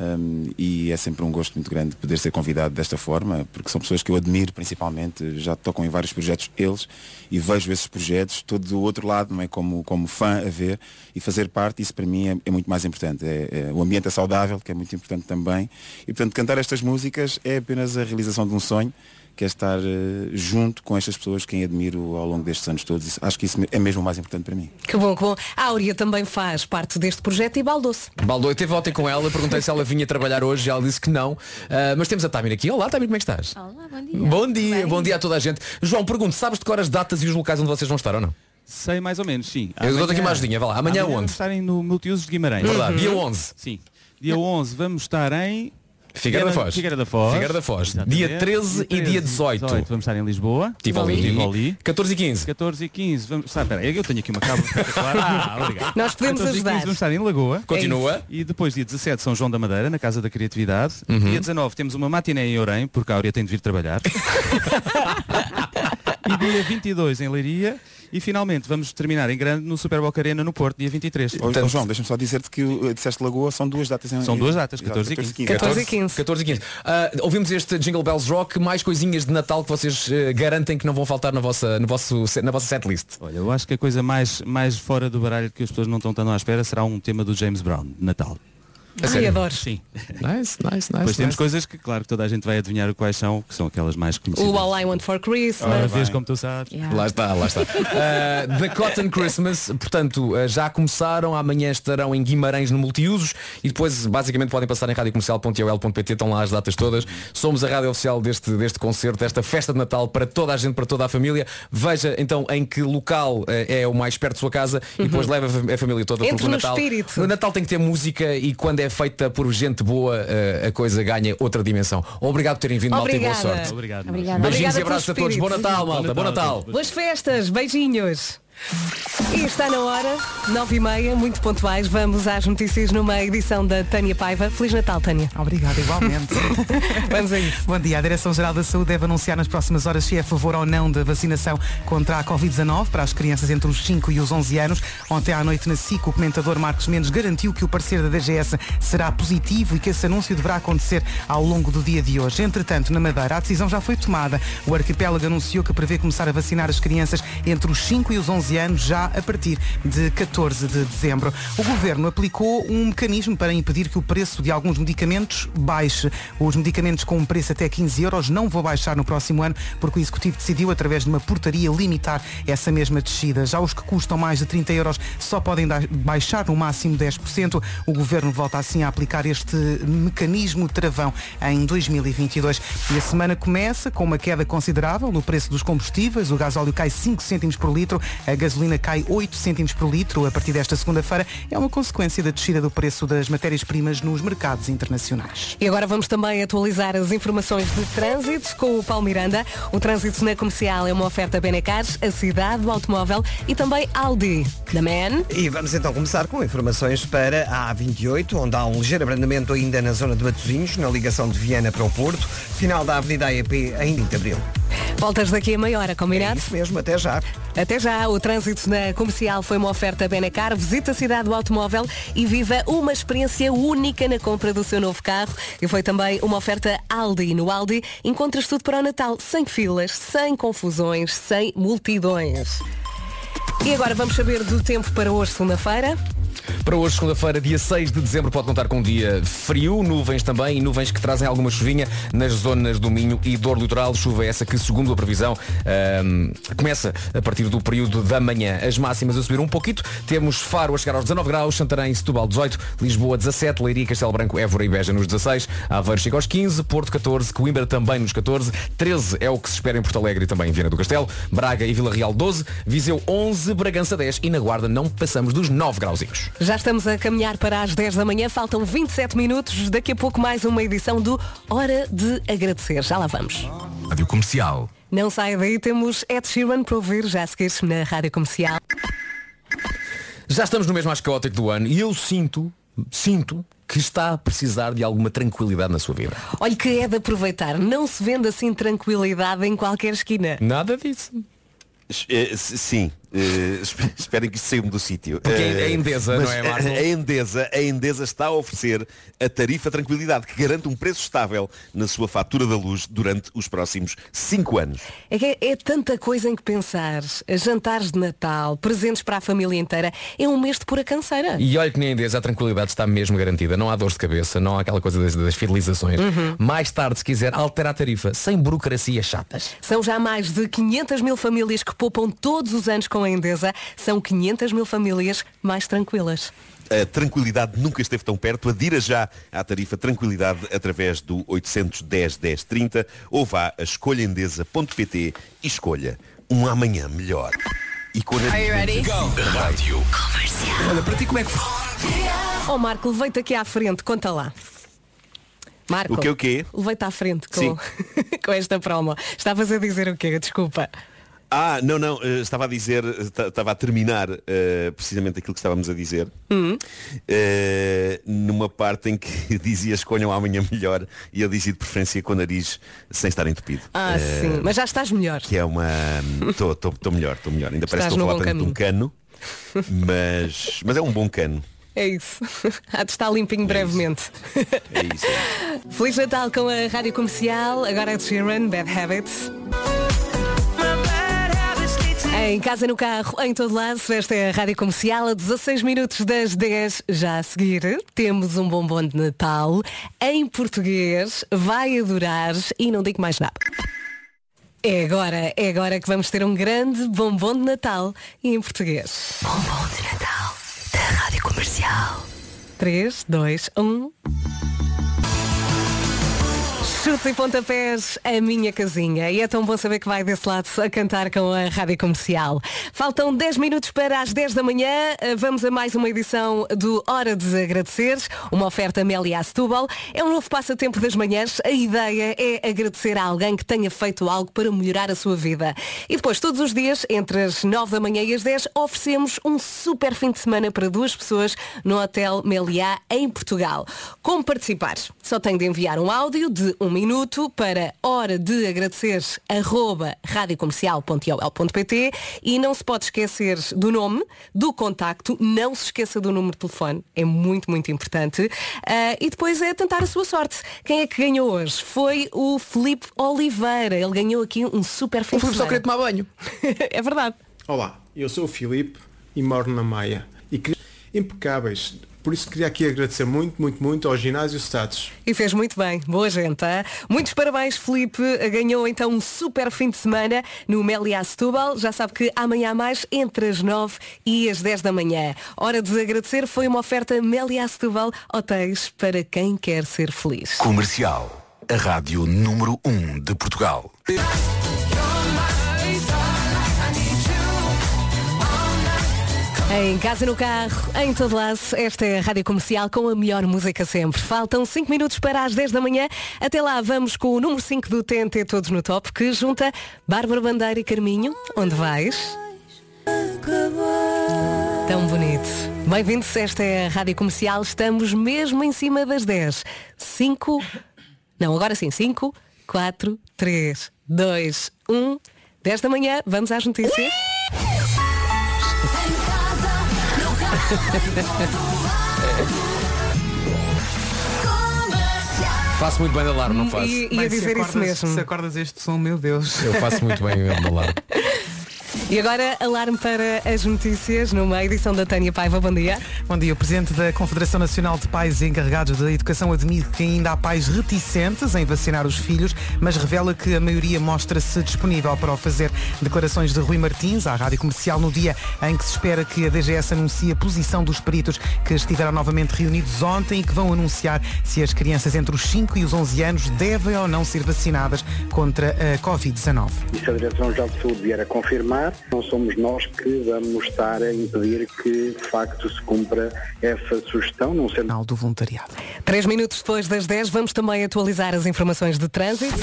hum, e é sempre um gosto muito grande poder ser convidado desta forma, porque são pessoas que eu admiro principalmente, já tocam em vários projetos eles e vejo esses projetos todo do outro lado, não é? como, como fã a ver e fazer parte, isso para mim é, é muito mais importante. É, é- o ambiente é saudável, que é muito importante também, e portanto cantar estas músicas é apenas a realização de um sonho que é estar eh, junto com estas pessoas que admiro ao longo destes anos todos. Acho que isso é mesmo o mais importante para mim. Que bom, que bom. A Áurea também faz parte deste projeto e baldou-se. Baldou, eu teve ontem com ela, perguntei se ela vinha trabalhar hoje e ela disse que não. Ah, mas temos a Tamir aqui. Olá, Tamir, como é que estás? Olá, bom dia. Bom dia, bom dia a toda a gente. João, pergunto, sabes de cor as datas e os locais onde vocês vão estar ou não? Sei mais ou menos, sim. Eu dou-te aqui uma ajudinha, vá lá. Amanhã onde? Vamos estar em- no Multiusos de Guimarães. Verdade, dia 11. Sim. Dia 11 vamos estar em Figueira da Foz. Figueira da Foz. Figueira da Foz. Exatamente. Dia 13 e dia 18. Vamos estar em Lisboa. Tivoli. Tivoli. 14 e 15. 14 e 15. Vamos... Ah, peraí, eu tenho aqui uma espetacular. Ah, obrigado. Nós podemos 14 e 15 ajudar. vamos estar em Lagoa. Continua. É e depois dia 17 São João da Madeira, na Casa da Criatividade. Uhum. Dia 19 temos uma matiné em Orem, porque a Áurea tem de vir trabalhar. e dia 22 em Leiria. E finalmente vamos terminar em grande no Super Boca Arena no Porto, dia 23. Ô, ô, João, deixa-me só dizer-te que uh, disseste Lagoa, são duas datas em São duas datas, Exato, 14 e 15. 14 e 15. 14 e 15. Ah, ouvimos este Jingle Bells Rock, mais coisinhas de Natal que vocês eh, garantem que não vão faltar na vossa, no vosso, na vossa setlist. Olha, eu acho que a coisa mais, mais fora do baralho que as pessoas não estão tão à espera será um tema do James Brown, de Natal. Ai, adoro. Sim. Nice, nice, nice. Depois temos nice. coisas que, claro, que toda a gente vai adivinhar quais são, que são aquelas mais conhecidas. O All I Want for Christmas. vês como tu sabes. Lá está, lá está. Uh, The Cotton Christmas, portanto, uh, já começaram, amanhã estarão em Guimarães no multiusos e depois basicamente podem passar em radiocomercial.ol.pt, estão lá as datas todas. Somos a rádio oficial deste, deste concerto, desta festa de Natal para toda a gente, para toda a família. Veja então em que local uh, é o mais perto de sua casa e depois leva a fam- a família toda Entre porque o Natal. espírito. O Natal tem que ter música e quando é feita por gente boa, uh, a coisa ganha outra dimensão. Obrigado por terem vindo, malta e boa Obrigada. sorte. Obrigado. Obrigada. Beijinhos Obrigada e abraços a todos. Bom. Natal, malta. Bom Natal. Boas festas, beijinhos. E está na hora, nove e meia, muito pontuais. Vamos às notícias numa edição da Tânia Paiva. Feliz Natal, Tânia. Obrigada, igualmente. Vamos a isso. Bom dia. A Direção-Geral da Saúde deve anunciar nas próximas horas se é a favor ou não da vacinação contra a Covid-19 para as crianças entre os 5 e os 11 anos. Ontem à noite na SIC, o comentador Marcos Mendes garantiu que o parecer da DGS será positivo e que esse anúncio deverá acontecer ao longo do dia de hoje. Entretanto, na Madeira, a decisão já foi tomada. O arquipélago anunciou que prevê começar a vacinar as crianças entre os 5 e os 11 anos já a partir de 14 de dezembro. O governo aplicou um mecanismo para impedir que o preço de alguns medicamentos baixe. Os medicamentos com um preço até 15 euros não vão baixar no próximo ano, porque o Executivo decidiu, através de uma portaria, limitar essa mesma descida. Já os que custam mais de 30 euros só podem baixar no máximo 10%. O governo volta assim a aplicar este mecanismo travão em 2022. E a semana começa com uma queda considerável no preço dos combustíveis. O gasóleo cai 5 cêntimos por litro, a gasolina cai 8 cêntimos por litro a partir desta segunda-feira. É uma consequência da descida do preço das matérias-primas nos mercados internacionais. E agora vamos também atualizar as informações de trânsito com o Paulo Miranda. O trânsito na comercial é uma oferta Benecars, a cidade do automóvel e também Aldi. Da Man. E vamos então começar com informações para a A28, onde há um ligeiro abrandamento ainda na zona de Matosinhos, na ligação de Viana para o Porto, final da Avenida AEP ainda em Abril. Voltas daqui a meia hora, É combinado? isso mesmo, até já. Até já, o trânsito na comercial foi uma oferta Benacar. Visita a cidade do automóvel e viva uma experiência única na compra do seu novo carro. E foi também uma oferta Aldi. No Aldi encontras tudo para o Natal, sem filas, sem confusões, sem multidões. E agora vamos saber do tempo para hoje, segunda-feira. Para hoje, segunda-feira, dia 6 de dezembro, pode contar com um dia frio, nuvens também, e nuvens que trazem alguma chuvinha nas zonas do Minho e Dor Litoral. Chuva essa que, segundo a previsão, ahm, começa a partir do período da manhã. As máximas a subir um pouquinho. Temos Faro a chegar aos 19 graus, Santarém, Setúbal 18, Lisboa 17, Leiria, Castelo Branco, Évora e Beja nos 16, Aveiro chega aos 15, Porto 14, Coimbra também nos 14, 13 é o que se espera em Porto Alegre e também em Viana do Castelo, Braga e Vila Real 12, Viseu 11, Bragança 10 e na Guarda não passamos dos 9 grauzinhos. Já estamos a caminhar para as 10 da manhã, faltam 27 minutos. Daqui a pouco mais uma edição do Hora de Agradecer. Já lá vamos. Rádio Comercial. Não saia daí, temos Ed Sheeran para ouvir já a seguir na Rádio Comercial. Já estamos no mês mais caótico do ano e eu sinto, sinto que está a precisar de alguma tranquilidade na sua vida. Olha que é de aproveitar, não se vende assim tranquilidade em qualquer esquina. Nada disso. Eh, Sim, eh, espe- esperem que isto saia do sítio. Porque Eh, é a Endesa, mas não é, Marco? A, Endesa, a Endesa está a oferecer a tarifa Tranquilidade, que garante um preço estável na sua fatura da luz durante os próximos 5 anos. É que é, é tanta coisa em que pensar. Jantares de Natal, presentes para a família inteira. É um mês de pura canseira. E olha que nem Endesa a tranquilidade está mesmo garantida. Não há dores de cabeça, não há aquela coisa das, das fidelizações. Uhum. Mais tarde, se quiser, altera a tarifa, sem burocracias chatas. São já mais de 500 mil famílias que poupam todos os anos com a Endesa. São 500 mil famílias mais tranquilas. A tranquilidade nunca esteve tão perto. Adira já à tarifa Tranquilidade através do 810 1030 ou vá a escolhaendesa.pt e escolha um amanhã melhor. E com a Rádio Olha, para ti como é que Ó Marco, levei-te aqui à frente, conta lá. Marco, O que o quê? Levei-te à frente com, com esta promo. Estavas a dizer o quê? Desculpa. Ah, não, não, eh, estava a dizer, eh, ta- estava a terminar eh, precisamente aquilo que estávamos a dizer. Hum. Eh, numa parte em que dizia escolham amanhã melhor e eu dizia de preferência com o nariz sem estar entupido. Ah, Eh, sim. Mas já estás melhor. Que é uma. Estou melhor, estou melhor. Ainda parece que estou a falar de um cano. Mas, mas é um bom cano. É isso. Há de estar limpinho brevemente. É isso. Feliz Natal com a Rádio Comercial. Agora é de Sheeran, Bad Habits. Em casa, no carro, em todo lado, esta é a Rádio Comercial, a 16 minutos das 10. Já a seguir, temos um bombom de Natal em português. Vai adorar e não digo mais nada. É agora, é agora que vamos ter um grande bombom de Natal e em português. Bombom de Natal da Rádio Comercial. 3, 2, 1. Chutes e pontapés, a minha casinha. E é tão bom saber que vai desse lado a cantar com a Rádio Comercial. Faltam 10 minutos para as 10 da manhã. Vamos a mais uma edição do Hora de Agradecer, uma oferta Meliá Setúbal. É um novo passatempo das manhãs. A ideia é agradecer a alguém que tenha feito algo para melhorar a sua vida. E depois, todos os dias, entre as 9 da manhã e as 10, oferecemos um super fim de semana para duas pessoas no Hotel Meliá em Portugal. Como participar? Só tem de enviar um áudio de um minuto para hora de agradecer arroba e não se pode esquecer do nome, do contacto, não se esqueça do número de telefone, é muito, muito importante. Ah, e depois é tentar a sua sorte. Quem é que ganhou hoje? Foi o Felipe Oliveira. Ele ganhou aqui um super fim O Filipe só queria tomar banho. é verdade. Olá, eu sou o Filipe e moro na Maia. E queria... impecáveis. Por isso queria aqui agradecer muito, muito, muito ao ginásio Status. E fez muito bem. Boa gente. hã? Muitos parabéns, Felipe. Ganhou então um super fim de semana no Meliá Setúbal. Já sabe que amanhã há mais entre as 9 e as 10 da manhã. Hora de agradecer foi uma oferta Meliá Setúbal Hotéis para quem quer ser feliz. Comercial, a rádio número 1 de Portugal. Em casa, no carro, em todo lado, esta é a Rádio Comercial com a melhor música sempre. Faltam 5 minutos para as 10 da manhã. Até lá vamos com o número 5 do TNT Todos no Top, que junta Bárbara Bandeira e Carminho. Onde vais? Tão bonito. Bem-vindos, esta é a Rádio Comercial. Estamos mesmo em cima das 10. 5. Não, agora sim. 5, 4, 3, 2, 1. 10 da manhã, vamos às notícias. Faço muito bem de alarme, não faço? E- se dizer isso acordas- mesmo. Se acordas este som, meu Deus. Eu faço muito bem de alarme. E agora, alarme para as notícias numa edição da Tânia Paiva. Bom dia. Bom dia. O Presidente da Confederação Nacional de Pais e Encarregados da Educação admite que ainda há pais reticentes em vacinar os filhos, mas revela que a maioria mostra-se disponível para o fazer. Declarações de Rui Martins à Rádio Comercial no dia em que se espera que a DGS anuncie a posição dos peritos que estiveram novamente reunidos ontem e que vão anunciar se as crianças entre os 5 e os 11 anos devem ou não ser vacinadas contra a Covid-19. E se a Direção-Geral de Saúde vier a confirmar, não somos nós que vamos estar a impedir que de facto se cumpra essa sugestão, não sendo... do voluntariado. Três minutos depois das 10, vamos também atualizar as informações de trânsito.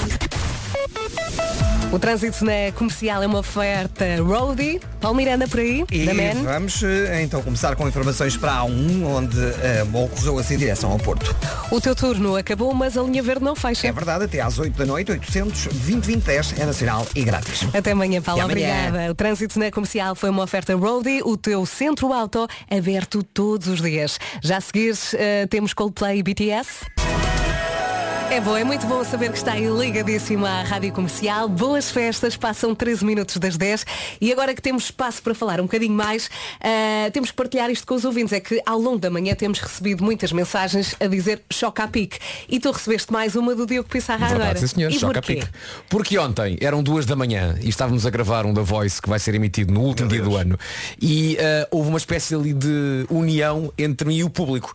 O trânsito na comercial é uma oferta roadie. Paulo Miranda por aí, E da Man. vamos eh, então começar com informações para a A1, onde eh, ocorreu assim em direção ao Porto. O teu turno acabou, mas a linha verde não fecha. É verdade, até às 8 da noite, 800 20 20 10 é nacional e grátis. Até amanhã, Paulo. Até amanhã. Obrigada. O trânsito na comercial foi uma oferta roadie, o teu centro auto aberto todos os dias. Já a seguir eh, temos Coldplay e BTS. É bom, é muito bom saber que está aí ligadíssimo à Rádio Comercial. Boas festas, passam 13 minutos das 10 e agora que temos espaço para falar um bocadinho mais, eh, temos que partilhar isto com os ouvintes. É que ao longo da manhã temos recebido muitas mensagens a dizer choca a pique. E tu recebeste mais uma do Diogo Pissarra agora. Verdade, sim, senhor, E choca a pique. Porque ontem eram duas da manhã e estávamos a gravar um da Voice que vai ser emitido no último dia do ano e eh, houve uma espécie ali de união entre mim e o público.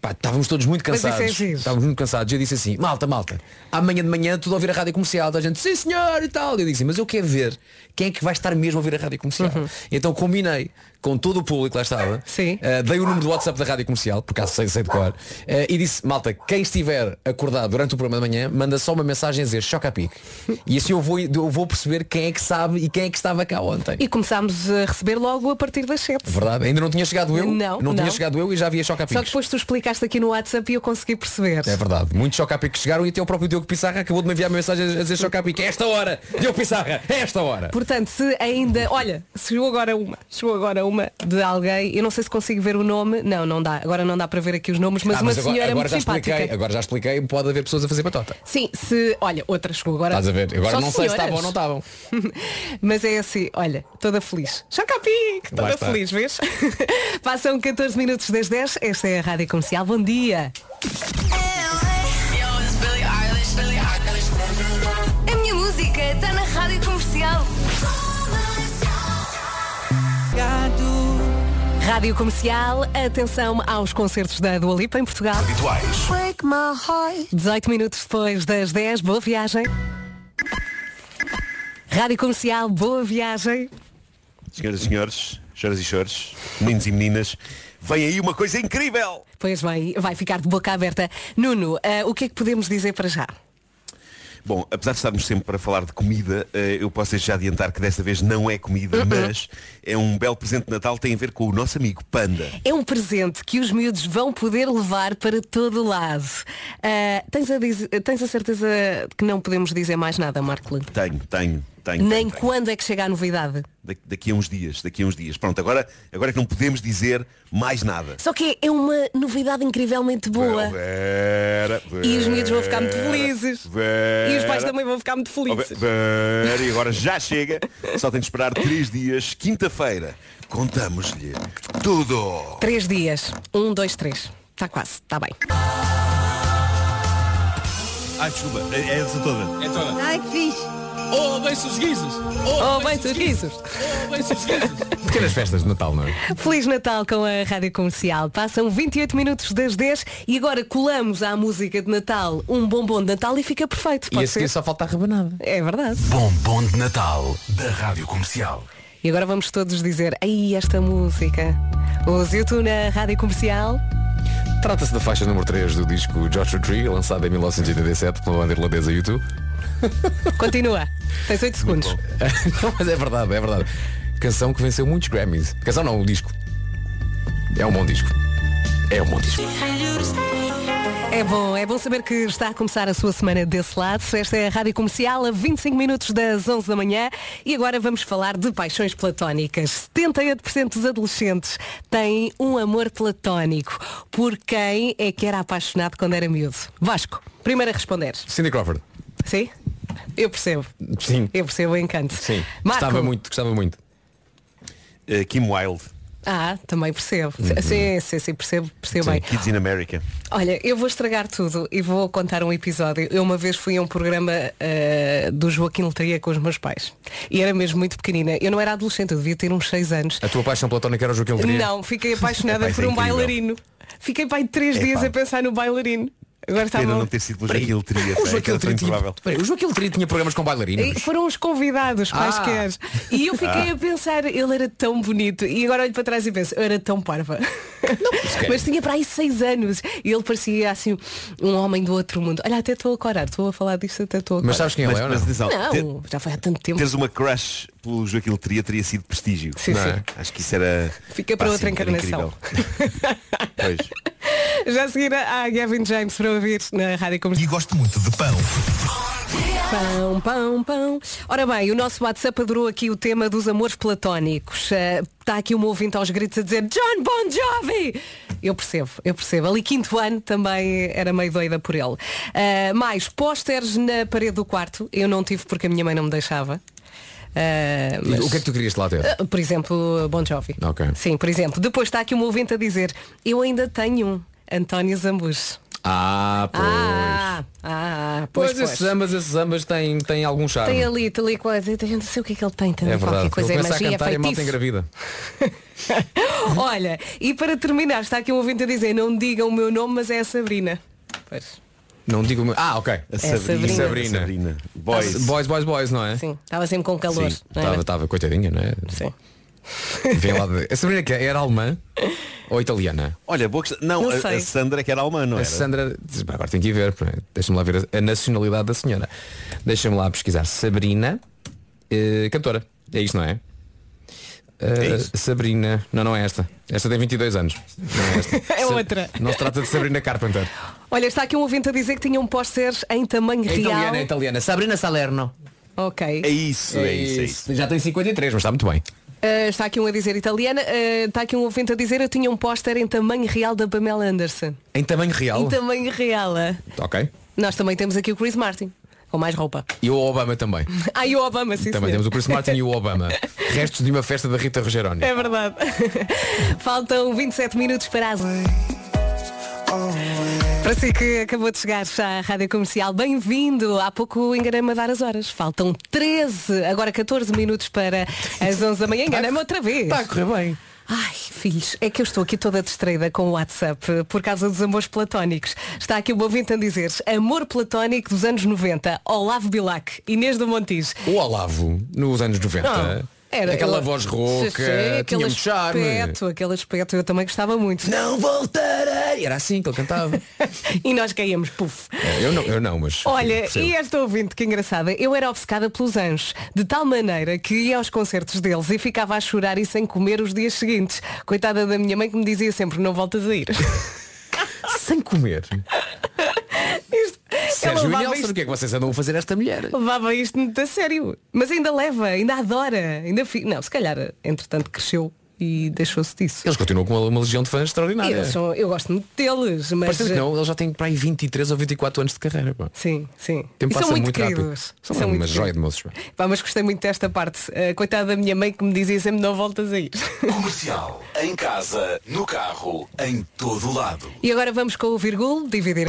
Pá, estávamos todos muito Mas isso é cansados. giro. estávamos muito cansados. Eu disse assim, malta, malta, amanhã de manhã tudo a ouvir a rádio comercial, da gente, sim senhor e tal. Eu disse, mas eu quero ver quem é que vai estar mesmo a ouvir a rádio comercial. E então combinei com todo o público lá estava, eh, dei o número do WhatsApp da rádio comercial, por acaso sei, sei de cor, eh, e disse, malta, quem estiver acordado durante o programa de manhã, manda só uma mensagem a dizer choca a pique. E assim eu vou, eu vou perceber quem é que sabe e quem é que estava cá ontem. E começámos a receber logo a partir das 7. Verdade, ainda não tinha chegado eu, Não, tinha não. chegado eu e já havia choca a Só que piques. depois tu explicaste aqui no WhatsApp e eu consegui perceber. É verdade, muitos choca a pique que chegaram e até o próprio Diogo Pissarra acabou de me enviar uma mensagem a dizer choca a pique. É esta hora, Diogo Pissarra, é esta hora. Portanto, se ainda. Olha, chegou agora uma. Chegou agora uma de alguém. Eu não sei se consigo ver o nome. Não, não dá. Agora não dá para ver aqui os nomes, mas Ah, uma agora, senhora agora muito já simpática. expliquei, agora já expliquei, pode haver pessoas a fazer batota. Sim, se. Olha, outra chegou agora. Estás a ver? Agora Só não sei se senhoras. estavam ou não estavam. Mas é assim, olha, toda feliz. Chocapic, toda feliz, vês? Passam 14 minutos das 10. Esta é a Rádio Comercial. Bom dia. Rádio Comercial, atenção aos concertos da Dua Lipa em Portugal. Break my heart. 18 minutos depois das 10, boa viagem. Rádio Comercial, boa viagem. Senhoras e senhores, choras e chores, meninos e meninas, vem aí uma coisa incrível! Pois bem, vai ficar de boca aberta. Nuno, ah, o que é que podemos dizer para já? Bom, apesar de estarmos sempre para falar de comida, eh, eu posso já adiantar que desta vez não é comida, mas é um belo presente de Natal, tem a ver com o nosso amigo Panda. É um presente que os miúdos vão poder levar para todo lado. Ah, tens, a tens a certeza que não podemos dizer mais nada, Marco? Tenho, tenho, tenho. Nem tenho, tenho. quando é que chega a novidade. Da- Daqui a uns dias, daqui a uns dias. Pronto, agora, agora é que não podemos dizer mais nada. Só que é uma novidade incrivelmente boa. Vera, E os miúdos vão ficar muito felizes. Vera, E os pais também vão ficar muito Oh, felizes. Vera, Vera, e agora já chega. Só tem de esperar três dias. Quinta-feira. Contamos-lhe tudo. Três dias. Um, dois, três. Está quase, está bem. Ai, desculpa, é, é essa toda. É toda. Ai, que fixe. Oh, bem-se os guizos. Oh, bem, seus guizos. Oh, bem-se os guizos. Pequenas festas de Natal, não é? Feliz Natal com a Rádio Comercial. Passam 28 minutos das 10 e agora colamos à música de Natal um bombom de Natal e fica perfeito. E Pode a seguir ser? só falta a rebanada. É verdade. Bombom de Natal da Rádio Comercial. E agora vamos todos dizer, aí esta música. Os YouTube na Rádio Comercial. Trata-se da faixa número 3 do disco Joshua Tree, lançado em 1987 pela banda irlandesa YouTube. Continua. Tens 8 segundos. não, mas é verdade, é verdade. Canção que venceu muitos Grammys. Canção não, o disco. É um bom disco. É um bom disco. É bom, é bom saber que está a começar a sua semana desse lado. Esta é a Rádio Comercial a 25 minutos das 11 da manhã e agora vamos falar de paixões platónicas. 78% dos adolescentes têm um amor platónico. Por quem é que era apaixonado quando era miúdo? Vasco, primeiro a responder. Cindy Crawford. Sim? Eu percebo. Sim. Eu percebo o encanto. Sim. Marco. Gostava muito, gostava muito. Uh, Kim Wilde. Ah, também percebo. Uhum. Sim, sim, sim, percebo, percebo Sim, bem. Kids in America. Olha, eu vou estragar tudo e vou contar um episódio. Eu uma vez fui a um programa eh, do Joaquim Letria com os meus pais. E era mesmo muito pequenina. Eu não era adolescente, eu devia ter uns 6 anos. A tua paixão platónica era o Joaquim Letria? Não, fiquei apaixonada Epá, isso por é um incrível. bailarino. Fiquei pai três Epá. dias a pensar no bailarino. Agora está Pena não ter sido pelo Joaquim Letria. O Joaquim Letria tinha. Peraí, o Joaquim Letria tinha programas com bailarinos. E Foram os convidados, Ah. quaisquer. E eu fiquei Ah. a pensar, ele era tão bonito. E agora olho para trás e penso, eu era tão parva. Mas tinha para aí seis anos. E ele parecia assim um homem do outro mundo. Olha, até estou a corar, estou a falar disto, até estou a Mas corar. sabes quem ele Mas, é ou mas não? Não, já foi há tanto tempo. teres uma crush pelo Joaquim Letria teria sido prestígio. Sim, não sim. é? Acho que isso era. Fica para outra encarnação. incrível. pois. Já a seguir a Gavin James para ouvir na Rádio Comercial. E gosto muito de pão. Pão, pão, pão. Ora bem, o nosso WhatsApp adorou aqui o tema dos amores platónicos. Eh, Está aqui uma ouvinte aos gritos a dizer John Bon Jovi! Eu percebo, eu percebo. Ali quinto ano também era meio doida por ele. Eh, mais, pósteres na parede do quarto. Eu não tive porque a minha mãe não me deixava. E mas- O que é que tu querias lá ter? Eh, Por exemplo, Bon Jovi. Ok. Sim, por exemplo. Depois está aqui uma ouvinte a dizer Eu ainda tenho um. António Zambus. Ah, pois. Ah, ah, pois, pois, pois. esses ambas, esses ambas têm, têm algum charme. Tem ali, tem ali coisa, eu não sei o que é que ele tem também, é verdade. qualquer coisa, Ele é a magia, é cantar e a malta feitiço. engravida. Olha, e para terminar, está aqui um ouvinte a dizer, não digam o meu nome, mas é a Sabrina. Pois. Não digo. Ah, ok. A Sabrina. Sabrina. Sabrina. Boys. Boys, boys, boys, não é? Sim, estava sempre com calor. Era? estava, estava, coitadinha, não é? Sim. Vem lá de... A Sabrina que é? era alemã ou italiana? Olha, boa questão. Não, Não a, sei. a Sandra que era alemã, não A era? Sandra, diz, "Pá, agora tem que ir ver, deixa-me lá ver a, a nacionalidade da senhora. Deixa-me lá pesquisar. Sabrina, eh, cantora. É isto, não é? Eh, isso? Sabrina, não, não é esta. Esta tem 22 anos. Não é esta. É Sa- outra. Não se trata de Sabrina Carpenter. Olha, está aqui um ouvinte a dizer que tinha um póster em tamanho É real. italiana, é italiana. Sabrina Salerno. Ok. É isso, é, isso, é isso. Já tem 53, mas está muito bem. Uh, está aqui um a dizer italiana. uh, está aqui um ouvinte a dizer eu tinha um póster em tamanho real da Pamela Anderson. Em tamanho real. Em tamanho real. Ok. Nós também temos aqui o Chris Martin. Com mais roupa. E o Obama também. Ah, e o Obama, sim também senhor. temos o Chris Martin e o Obama. Restos de uma festa da Rita Rogeroni. É verdade. Faltam 27 minutos para as... Para si que acabou de chegar já à Rádio Comercial, bem-vindo. Há pouco enganei-me a dar as horas. Faltam 13, agora 14 minutos para as 11 da manhã. Enganei-me outra vez. Está a correr bem. Ai, filhos, é que eu estou aqui toda distraída com o WhatsApp por causa dos amores platónicos. Está aqui o ouvinte a dizer amor platónico dos anos 90, Olavo Bilac, Inês do Montijo. O Olavo, nos anos 90, Não, era aquela eu- voz rouca, aquele muito charme. aspecto, aquele aspecto, eu também gostava muito. Não voltarei! Era assim que ele cantava. e nós caíamos, puf. É, eu, não, eu não, mas. Olha, e esta ouvinte, que engraçada, eu era obcecada pelos anjos, de tal maneira que ia aos concertos deles e ficava a chorar e sem comer os dias seguintes. Coitada da minha mãe que me dizia sempre, não voltas a ir. Sem comer. Sérgio e Nelson, isto- o que é que vocês andam a fazer a esta mulher? Levava isto muito a sério. Mas ainda leva, ainda adora, ainda fi... Não, se calhar, entretanto, cresceu e deixou-se disso. Eles continuam com uma, uma legião de fãs extraordinária. São- eu gosto muito deles, mas. Parece que não, eles já têm para aí 23 ou 24 anos de carreira. Pá. Sim, sim. O tempo E são muito muito queridos. São São uma muito joia de moços. pá. Mas gostei muito desta parte. Uh, coitada da minha mãe que me dizia sempre não voltas a ir. Comercial. Em casa, no carro, em todo lado. E agora vamos com o vírgula dividir.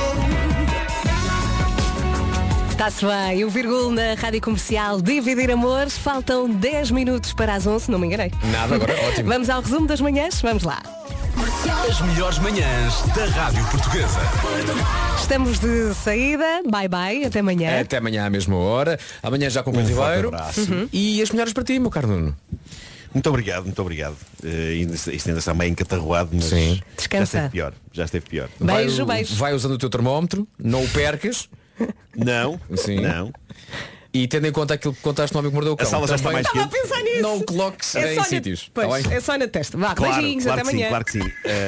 Está-se bem, o vírgula na Rádio Comercial Dividir Amores. Faltam 10 minutos para as 11, não me enganei. Nada, agora ótimo. Vamos ao resumo das manhãs? Vamos lá. As melhores manhãs da Rádio Portuguesa. Estamos de saída. Bye bye, até amanhã. Até amanhã à mesma hora. Amanhã já com o Um Ribeiro. abraço. Uhum. E as melhores para ti, meu caro Nuno. Muito obrigado, muito obrigado. Ainda- isto ainda está meio encatarroado, mas Sim. já Descansa. esteve pior. Já esteve pior. Beijo, vai, beijo. Vai usando o teu termómetro, não o percas. Não, Sim. não. E tendo em conta aquilo que contaste no homem que mordeu o cão. A sala já está mais Estava a quente. pensar nisso. Não o coloques É em só na- sítios. Pois, tá bem? é só na testa. Vá, Claro, beijinhos, claro até que sim, amanhã. claro que sim. Eh,